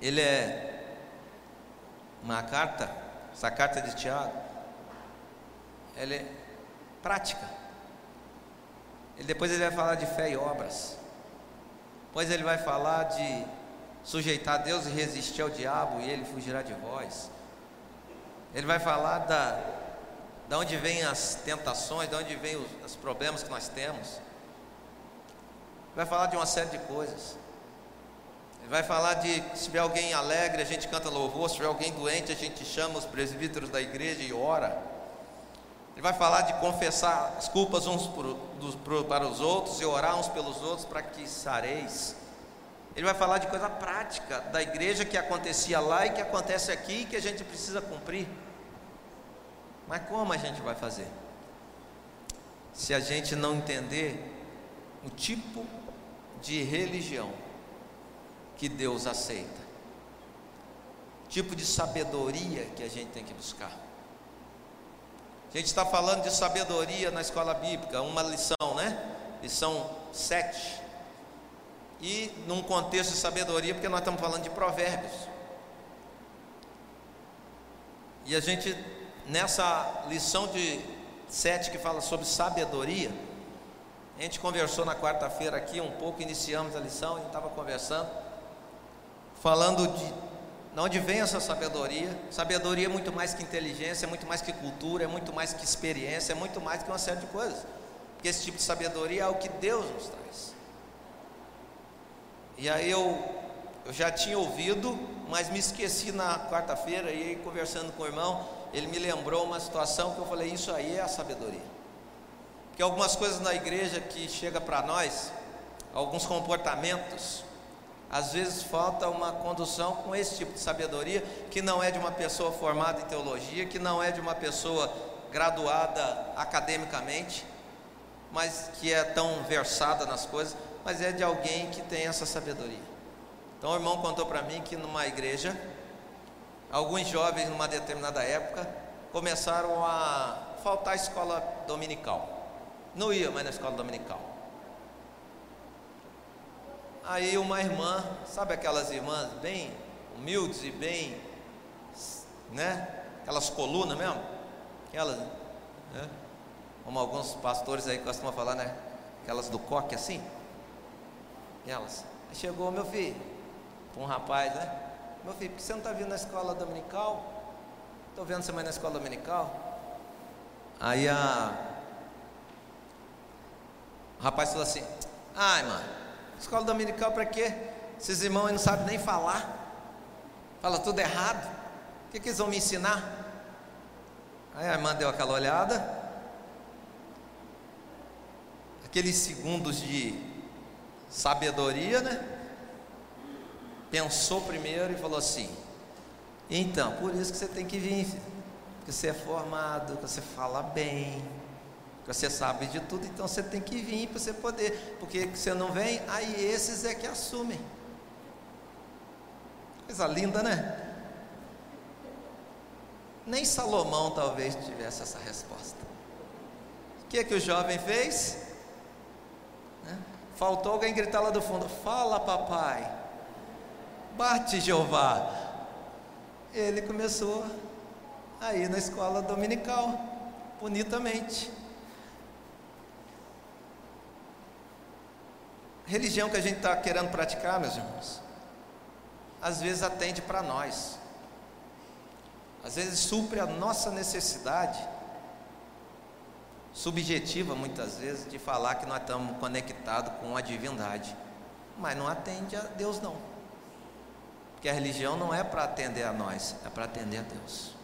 Speaker 1: ele é uma carta, essa carta de Tiago, ela é prática. Ele, depois ele vai falar de fé e obras. Depois ele vai falar de sujeitar a Deus e resistir ao diabo e ele fugirá de vós. Ele vai falar da, da onde vêm as tentações, de onde vêm os, os problemas que nós temos vai falar de uma série de coisas. Ele vai falar de se tiver alguém alegre, a gente canta louvor, se tiver alguém doente, a gente chama os presbíteros da igreja e ora. Ele vai falar de confessar as culpas uns por, dos, por, para os outros e orar uns pelos outros para que sareis. Ele vai falar de coisa prática da igreja que acontecia lá e que acontece aqui e que a gente precisa cumprir. Mas como a gente vai fazer? Se a gente não entender o tipo de religião que Deus aceita, tipo de sabedoria que a gente tem que buscar. A gente está falando de sabedoria na escola bíblica, uma lição, né? Lição 7. E num contexto de sabedoria, porque nós estamos falando de provérbios. E a gente, nessa lição de 7 que fala sobre sabedoria, a gente conversou na quarta-feira aqui um pouco, iniciamos a lição, a gente estava conversando, falando de, de onde vem essa sabedoria. Sabedoria é muito mais que inteligência, é muito mais que cultura, é muito mais que experiência, é muito mais que uma série de coisas. Porque esse tipo de sabedoria é o que Deus nos traz. E aí eu, eu já tinha ouvido, mas me esqueci na quarta-feira, e aí conversando com o irmão, ele me lembrou uma situação que eu falei, isso aí é a sabedoria que algumas coisas na igreja que chega para nós, alguns comportamentos, às vezes falta uma condução com esse tipo de sabedoria que não é de uma pessoa formada em teologia, que não é de uma pessoa graduada academicamente, mas que é tão versada nas coisas, mas é de alguém que tem essa sabedoria. Então o irmão contou para mim que numa igreja, alguns jovens numa determinada época começaram a faltar a escola dominical não ia mais na escola dominical. Aí uma irmã, sabe aquelas irmãs bem humildes e bem, né? Aquelas colunas mesmo, aquelas, né? Como alguns pastores aí costumam falar, né? Aquelas do coque assim. Elas. Aí chegou meu filho, um rapaz, né? Meu filho, por que você não está vindo na escola dominical? Estou vendo você mais na escola dominical. Aí a... o rapaz falou assim: Ai, mano, escola dominical para quê? Esses irmãos aí não sabem nem falar. Fala tudo errado. O que, que eles vão me ensinar? Aí a irmã deu aquela olhada. Aqueles segundos de sabedoria, né? pensou primeiro e falou assim: então, por isso que você tem que vir, porque você é formado, que você fala bem, que você sabe de tudo, então você tem que vir para você poder, porque você não vem, aí esses é que assumem. Coisa linda, né? Nem Salomão talvez tivesse essa resposta. O que é que o jovem fez? Né? Faltou alguém gritar lá do fundo: Fala, papai. Bate Jeová. Ele começou a ir na escola dominical, bonitamente. Religião que a gente está querendo praticar, meus irmãos, às vezes atende para nós, às vezes supre a nossa necessidade subjetiva, muitas vezes, de falar que nós estamos conectados com a divindade, mas não atende a Deus, não. Porque a religião não é para atender a nós, é para atender a Deus.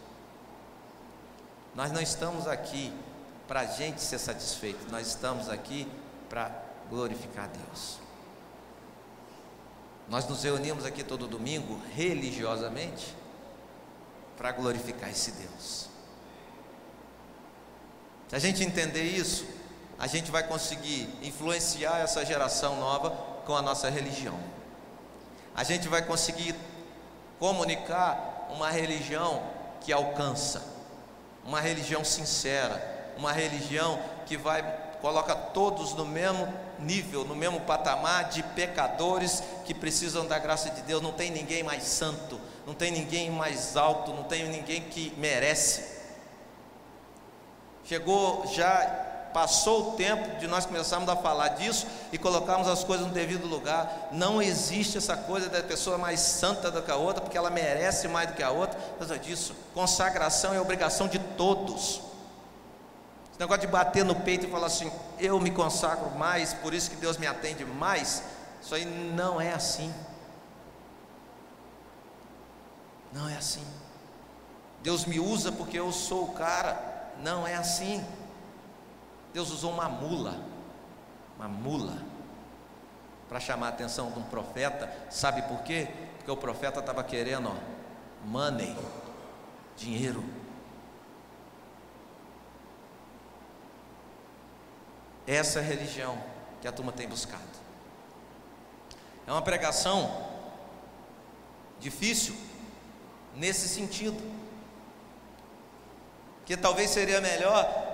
Speaker 1: Nós não estamos aqui para a gente ser satisfeito, nós estamos aqui para glorificar a Deus. Nós nos reunimos aqui todo domingo, religiosamente, para glorificar esse Deus. Se a gente entender isso, a gente vai conseguir influenciar essa geração nova com a nossa religião a gente vai conseguir comunicar uma religião que alcança, uma religião sincera, uma religião que vai coloca todos no mesmo nível, no mesmo patamar de pecadores que precisam da graça de Deus. Não tem ninguém mais santo, não tem ninguém mais alto, não tem ninguém que merece. Chegou já Passou o tempo de nós começarmos a falar disso e colocarmos as coisas no devido lugar. Não existe essa coisa da pessoa mais santa do que a outra, porque ela merece mais do que a outra. Por disso, consagração é obrigação de todos. Esse negócio de bater no peito e falar assim, eu me consagro mais, por isso que Deus me atende mais, isso aí não é assim. Não é assim. Deus me usa porque eu sou o cara. Não é assim. Deus usou uma mula, uma mula, para chamar a atenção de um profeta. Sabe por quê? Porque o profeta estava querendo ó, money, dinheiro. Essa é a religião que a turma tem buscado. É uma pregação difícil nesse sentido. Que talvez seria melhor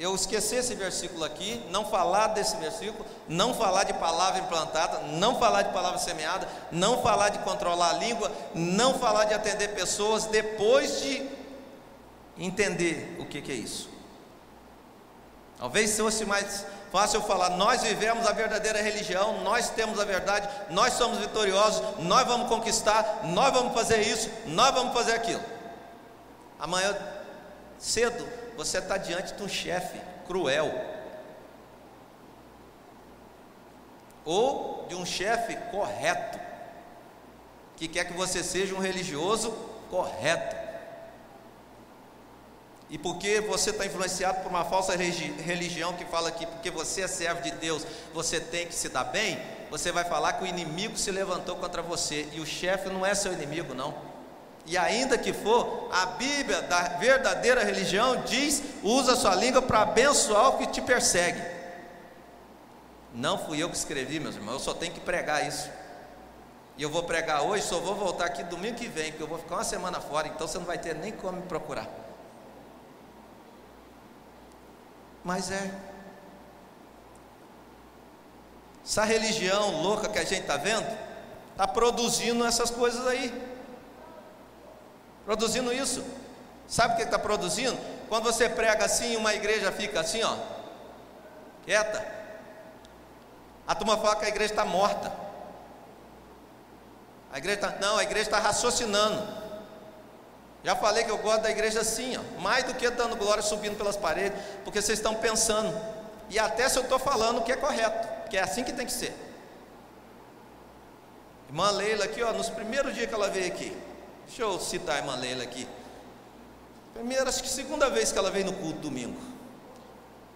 Speaker 1: eu esquecer esse versículo aqui, não falar desse versículo, não falar de palavra implantada, não falar de palavra semeada, não falar de controlar a língua, não falar de atender pessoas depois de entender o que, que é isso. Talvez fosse mais fácil eu falar: nós vivemos a verdadeira religião, nós temos a verdade, nós somos vitoriosos, nós vamos conquistar, nós vamos fazer isso, nós vamos fazer aquilo. Amanhã cedo você está diante de um chefe cruel, ou de um chefe correto, que quer que você seja um religioso correto. E porque você está influenciado por uma falsa religião que fala que porque você é servo de Deus, você tem que se dar bem, você vai falar que o inimigo se levantou contra você, e o chefe não é seu inimigo, não. E ainda que for, a Bíblia da verdadeira religião diz: usa sua língua para abençoar o que te persegue. Não fui eu que escrevi, meus irmãos, eu só tenho que pregar isso. E eu vou pregar hoje, só vou voltar aqui domingo que vem, porque eu vou ficar uma semana fora, então você não vai ter nem como me procurar. Mas é. Essa religião louca que a gente está vendo, está produzindo essas coisas aí. Produzindo isso. Sabe o que está produzindo? Quando você prega assim, uma igreja fica assim, ó, quieta. A turma fala que a igreja está morta. A igreja tá, não, a igreja está raciocinando. Já falei que eu gosto da igreja assim, ó, mais do que dando glória subindo pelas paredes, porque vocês estão pensando. E até se eu estou falando o que é correto, que é assim que tem que ser. Irmã Leila aqui, ó, nos primeiros dias que ela veio aqui. Deixa eu citar a irmã Leila aqui. Primeira, acho que segunda vez que ela veio no culto domingo.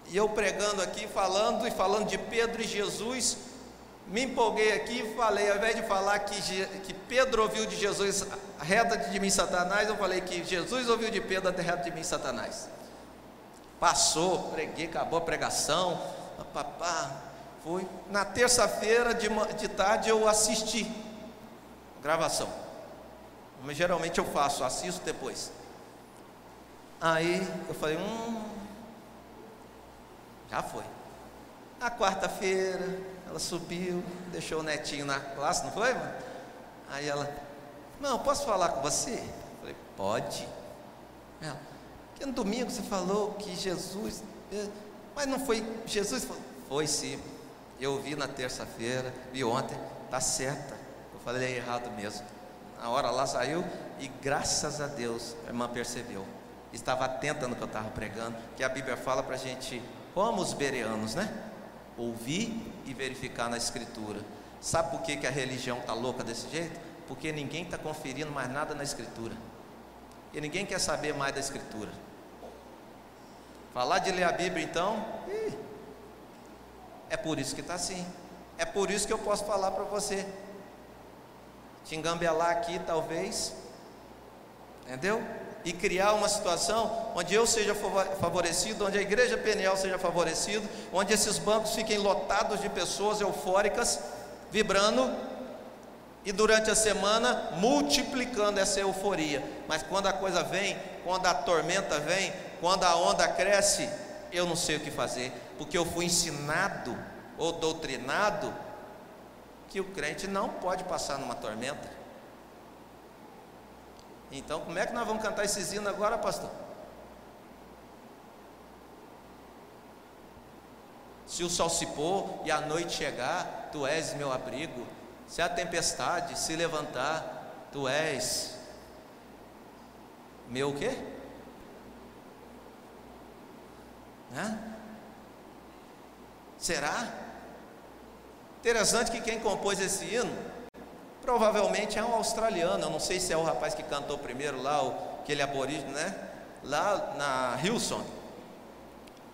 Speaker 1: E eu pregando aqui, falando e falando de Pedro e Jesus, me empolguei aqui e falei, ao invés de falar que, que Pedro ouviu de Jesus, reta de mim Satanás, eu falei que Jesus ouviu de Pedro, reta de mim Satanás. Passou, preguei, acabou a pregação, papá, fui. Na terça-feira de, de tarde eu assisti gravação. Mas geralmente eu faço, assisto depois. Aí eu falei, hum, já foi. Na quarta-feira, ela subiu, deixou o netinho na classe, não foi, mano? Aí ela, não, posso falar com você? Eu falei, pode. Ela, que no domingo você falou que Jesus, eh, mas não foi Jesus? Foi sim. Eu vi na terça-feira, vi ontem, tá certa. Eu falei errado mesmo. Na hora lá saiu e graças a Deus a irmã percebeu. Estava atenta no que eu estava pregando, que a Bíblia fala para a gente, como os bereanos, né? Ouvir e verificar na Escritura. Sabe por que, que a religião está louca desse jeito? Porque ninguém está conferindo mais nada na Escritura. E ninguém quer saber mais da Escritura. Falar de ler a Bíblia então, é por isso que está assim. É por isso que eu posso falar para você. Te engambelar aqui, talvez. Entendeu? E criar uma situação onde eu seja favorecido, onde a igreja Peniel seja favorecido, onde esses bancos fiquem lotados de pessoas eufóricas, vibrando, e durante a semana multiplicando essa euforia. Mas quando a coisa vem, quando a tormenta vem, quando a onda cresce, eu não sei o que fazer, porque eu fui ensinado ou doutrinado que o crente não pode passar numa tormenta. Então, como é que nós vamos cantar esses hinos agora, pastor? Se o sol se pôr e a noite chegar, tu és meu abrigo. Se a tempestade se levantar, tu és meu quê? Hã? Será? Interessante que quem compôs esse hino provavelmente é um australiano. Eu não sei se é o rapaz que cantou primeiro lá, o, aquele aborígene, né? Lá na Hilson,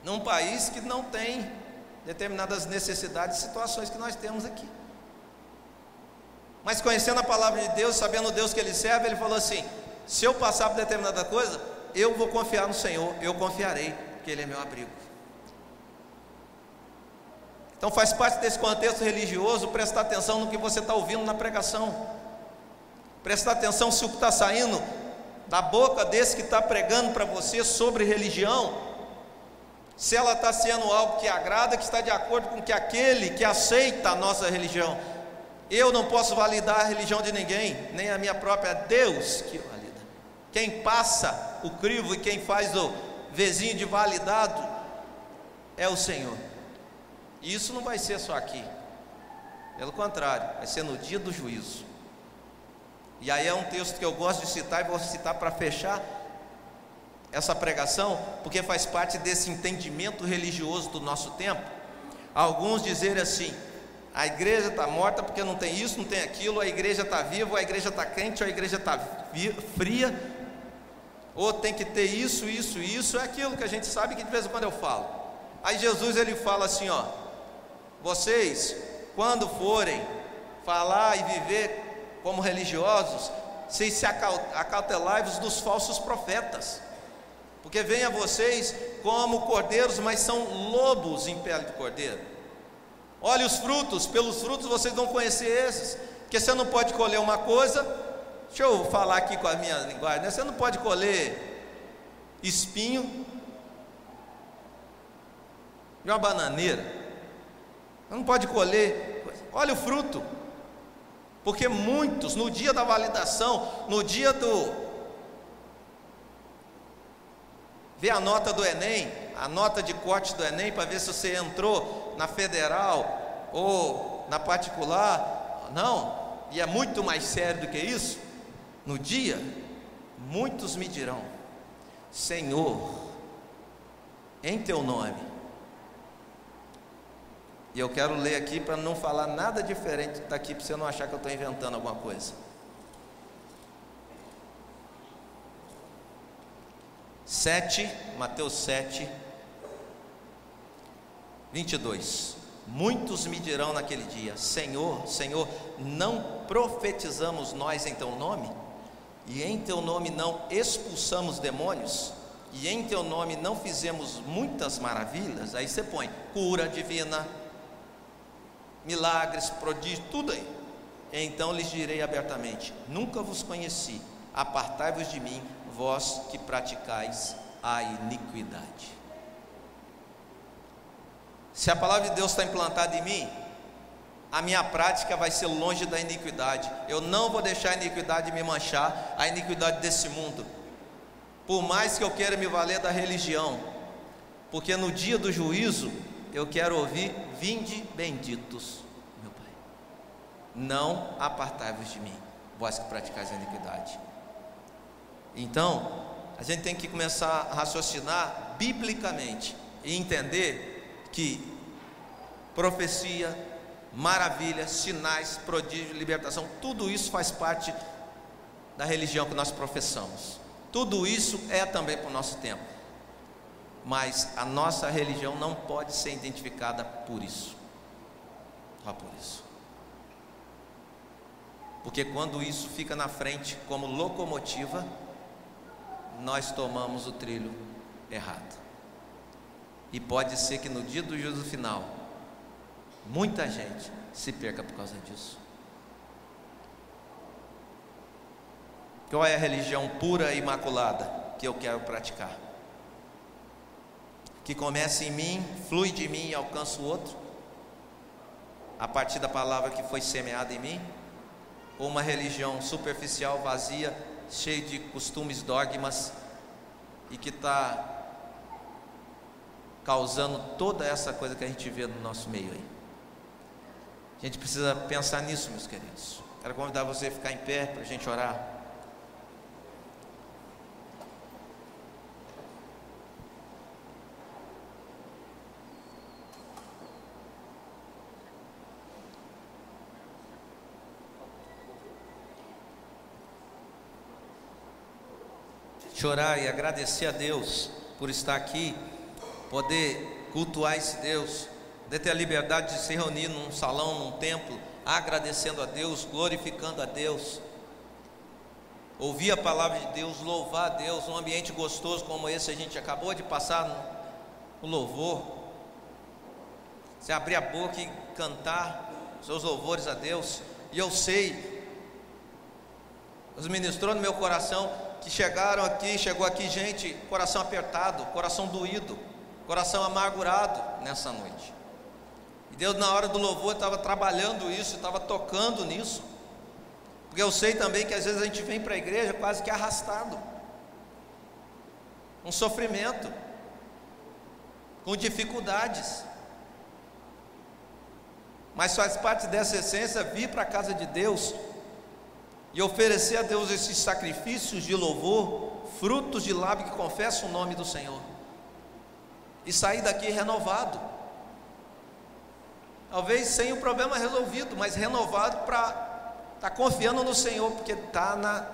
Speaker 1: num país que não tem determinadas necessidades e situações que nós temos aqui. Mas conhecendo a palavra de Deus, sabendo Deus que ele serve, ele falou assim: se eu passar por determinada coisa, eu vou confiar no Senhor, eu confiarei que Ele é meu abrigo. Então faz parte desse contexto religioso prestar atenção no que você está ouvindo na pregação. Prestar atenção se o que está saindo da boca desse que está pregando para você sobre religião, se ela está sendo algo que agrada, que está de acordo com que aquele que aceita a nossa religião. Eu não posso validar a religião de ninguém, nem a minha própria, Deus que valida. Quem passa o crivo e quem faz o, vizinho de validado é o Senhor. E isso não vai ser só aqui. Pelo contrário, vai ser no dia do juízo. E aí é um texto que eu gosto de citar e vou citar para fechar essa pregação, porque faz parte desse entendimento religioso do nosso tempo. Alguns dizerem assim: a igreja está morta porque não tem isso, não tem aquilo, a igreja está viva, a igreja está quente, a igreja está fria, ou tem que ter isso, isso, isso, é aquilo que a gente sabe que de vez em quando eu falo. Aí Jesus ele fala assim, ó: Vocês, quando forem falar e viver como religiosos, vocês se acautelai-vos dos falsos profetas. Porque vem a vocês como cordeiros, mas são lobos em pele de cordeiro. Olhe os frutos, pelos frutos vocês vão conhecer esses. Porque você não pode colher uma coisa Deixa eu falar aqui com a minha linguagem. Né? Você não pode colher espinho de uma bananeira. Não pode colher Olha o fruto. Porque muitos, no dia da validação, no dia do. Vê a nota do Enem, a nota de corte do Enem, para ver se você entrou na federal ou na particular. Não, e é muito mais sério do que isso. No dia, muitos me dirão: Senhor, em teu nome. E eu quero ler aqui para não falar nada diferente daqui, para você não achar que eu estou inventando alguma coisa. Sete, Mateus 7, 22. Muitos me dirão naquele dia: Senhor, Senhor, não profetizamos nós em teu nome? E em teu nome não expulsamos demônios? E em teu nome não fizemos muitas maravilhas? Aí você põe cura divina, milagres, prodígios, tudo aí. Então lhes direi abertamente: Nunca vos conheci, apartai-vos de mim, vós que praticais a iniquidade. Se a palavra de Deus está implantada em mim, a minha prática vai ser longe da iniquidade. Eu não vou deixar a iniquidade me manchar, a iniquidade desse mundo. Por mais que eu queira me valer da religião, porque no dia do juízo eu quero ouvir: Vinde benditos, meu Pai. Não apartai-vos de mim, vós que praticais a iniquidade. Então, a gente tem que começar a raciocinar biblicamente e entender que profecia, maravilha, sinais, prodígio, libertação, tudo isso faz parte da religião que nós professamos. Tudo isso é também para o nosso tempo. Mas a nossa religião não pode ser identificada por isso. Só por isso. Porque quando isso fica na frente como locomotiva, nós tomamos o trilho errado. E pode ser que no dia do juízo final, muita gente se perca por causa disso. Qual é a religião pura e imaculada que eu quero praticar? Que começa em mim, flui de mim e alcança o outro? A partir da palavra que foi semeada em mim? Ou uma religião superficial, vazia, cheia de costumes, dogmas e que está causando toda essa coisa que a gente vê no nosso meio aí? A gente precisa pensar nisso, meus queridos. Quero convidar você a ficar em pé para a gente orar. Chorar e agradecer a Deus por estar aqui, poder cultuar esse Deus de ter a liberdade de se reunir num salão, num templo, agradecendo a Deus, glorificando a Deus, ouvir a palavra de Deus, louvar a Deus, um ambiente gostoso como esse a gente acabou de passar no louvor. Você abrir a boca e cantar seus louvores a Deus, e eu sei, Deus ministrou no meu coração que chegaram aqui, chegou aqui gente, coração apertado, coração doído, coração amargurado nessa noite. E Deus, na hora do louvor, estava trabalhando isso, estava tocando nisso. Porque eu sei também que às vezes a gente vem para a igreja quase que arrastado, um sofrimento, com dificuldades. Mas faz parte dessa essência vir para a casa de Deus e oferecer a Deus esses sacrifícios de louvor, frutos de lábio que confessam o nome do Senhor, e sair daqui renovado Talvez sem o problema resolvido, mas renovado para estar tá confiando no Senhor, porque está na,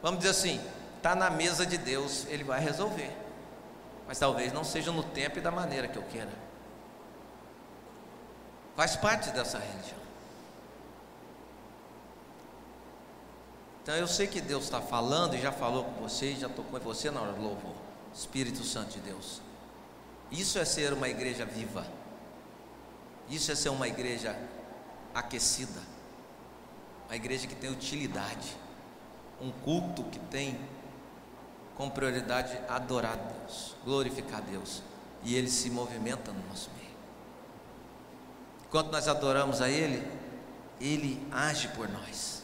Speaker 1: vamos dizer assim, está na mesa de Deus, Ele vai resolver. Mas talvez não seja no tempo e da maneira que eu queira. Faz parte dessa religião. Então eu sei que Deus está falando e já falou com você, já tocou em você na hora do louvor. Espírito Santo de Deus. Isso é ser uma igreja viva. Isso é ser uma igreja aquecida, uma igreja que tem utilidade, um culto que tem como prioridade adorar a Deus, glorificar a Deus, e Ele se movimenta no nosso meio. Enquanto nós adoramos a Ele, Ele age por nós.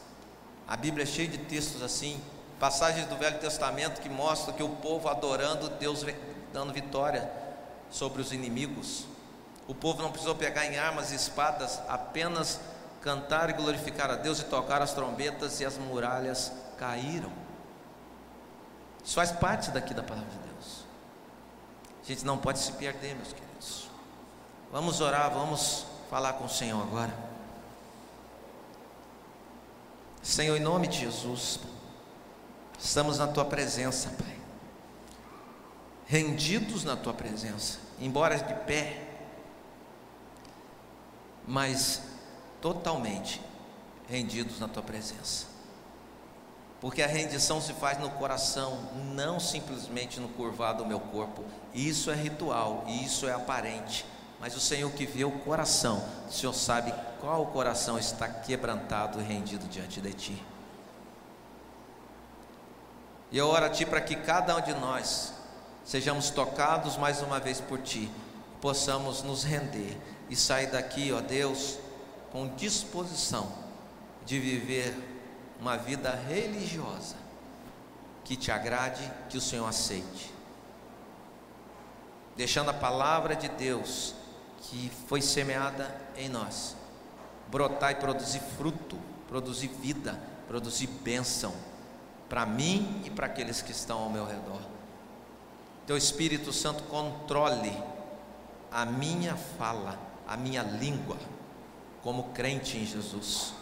Speaker 1: A Bíblia é cheia de textos assim, passagens do Velho Testamento que mostram que o povo adorando Deus dando vitória sobre os inimigos. O povo não precisou pegar em armas e espadas, apenas cantar e glorificar a Deus e tocar as trombetas e as muralhas caíram. Isso faz parte daqui da palavra de Deus. A gente não pode se perder, meus queridos. Vamos orar, vamos falar com o Senhor agora. Senhor, em nome de Jesus, estamos na tua presença, Pai. Rendidos na tua presença, embora de pé, mas totalmente rendidos na tua presença. Porque a rendição se faz no coração, não simplesmente no curvado do meu corpo. Isso é ritual, isso é aparente. Mas o Senhor que vê o coração, o Senhor sabe qual coração está quebrantado e rendido diante de Ti. E eu oro a Ti para que cada um de nós sejamos tocados mais uma vez por Ti, possamos nos render e sair daqui, ó Deus, com disposição de viver uma vida religiosa que te agrade, que o Senhor aceite. Deixando a palavra de Deus que foi semeada em nós brotar e produzir fruto, produzir vida, produzir bênção para mim e para aqueles que estão ao meu redor. Teu Espírito Santo controle a minha fala, a minha língua como crente em Jesus.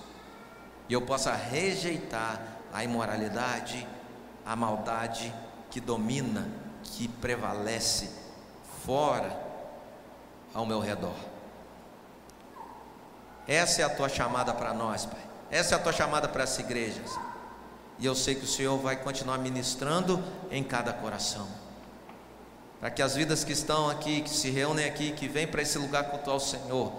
Speaker 1: E eu possa rejeitar a imoralidade, a maldade que domina, que prevalece fora ao meu redor. Essa é a tua chamada para nós, Pai. Essa é a tua chamada para essa igreja. E eu sei que o Senhor vai continuar ministrando em cada coração. Para que as vidas que estão aqui, que se reúnem aqui, que vêm para esse lugar cultuar o Senhor,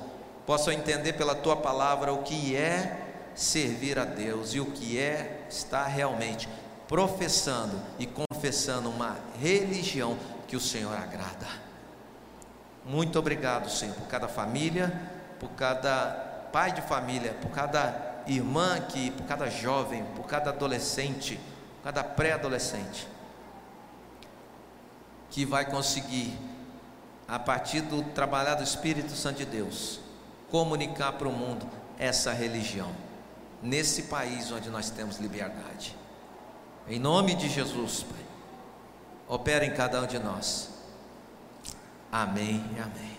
Speaker 1: possam entender pela tua palavra o que é servir a Deus e o que é estar realmente professando e confessando uma religião que o Senhor agrada. Muito obrigado, Senhor, por cada família, por cada pai de família, por cada irmã aqui, por cada jovem, por cada adolescente, por cada pré-adolescente, que vai conseguir, a partir do trabalhar do Espírito Santo de Deus, comunicar para o mundo essa religião, nesse país onde nós temos liberdade. Em nome de Jesus, Pai, opera em cada um de nós. Amém e amém.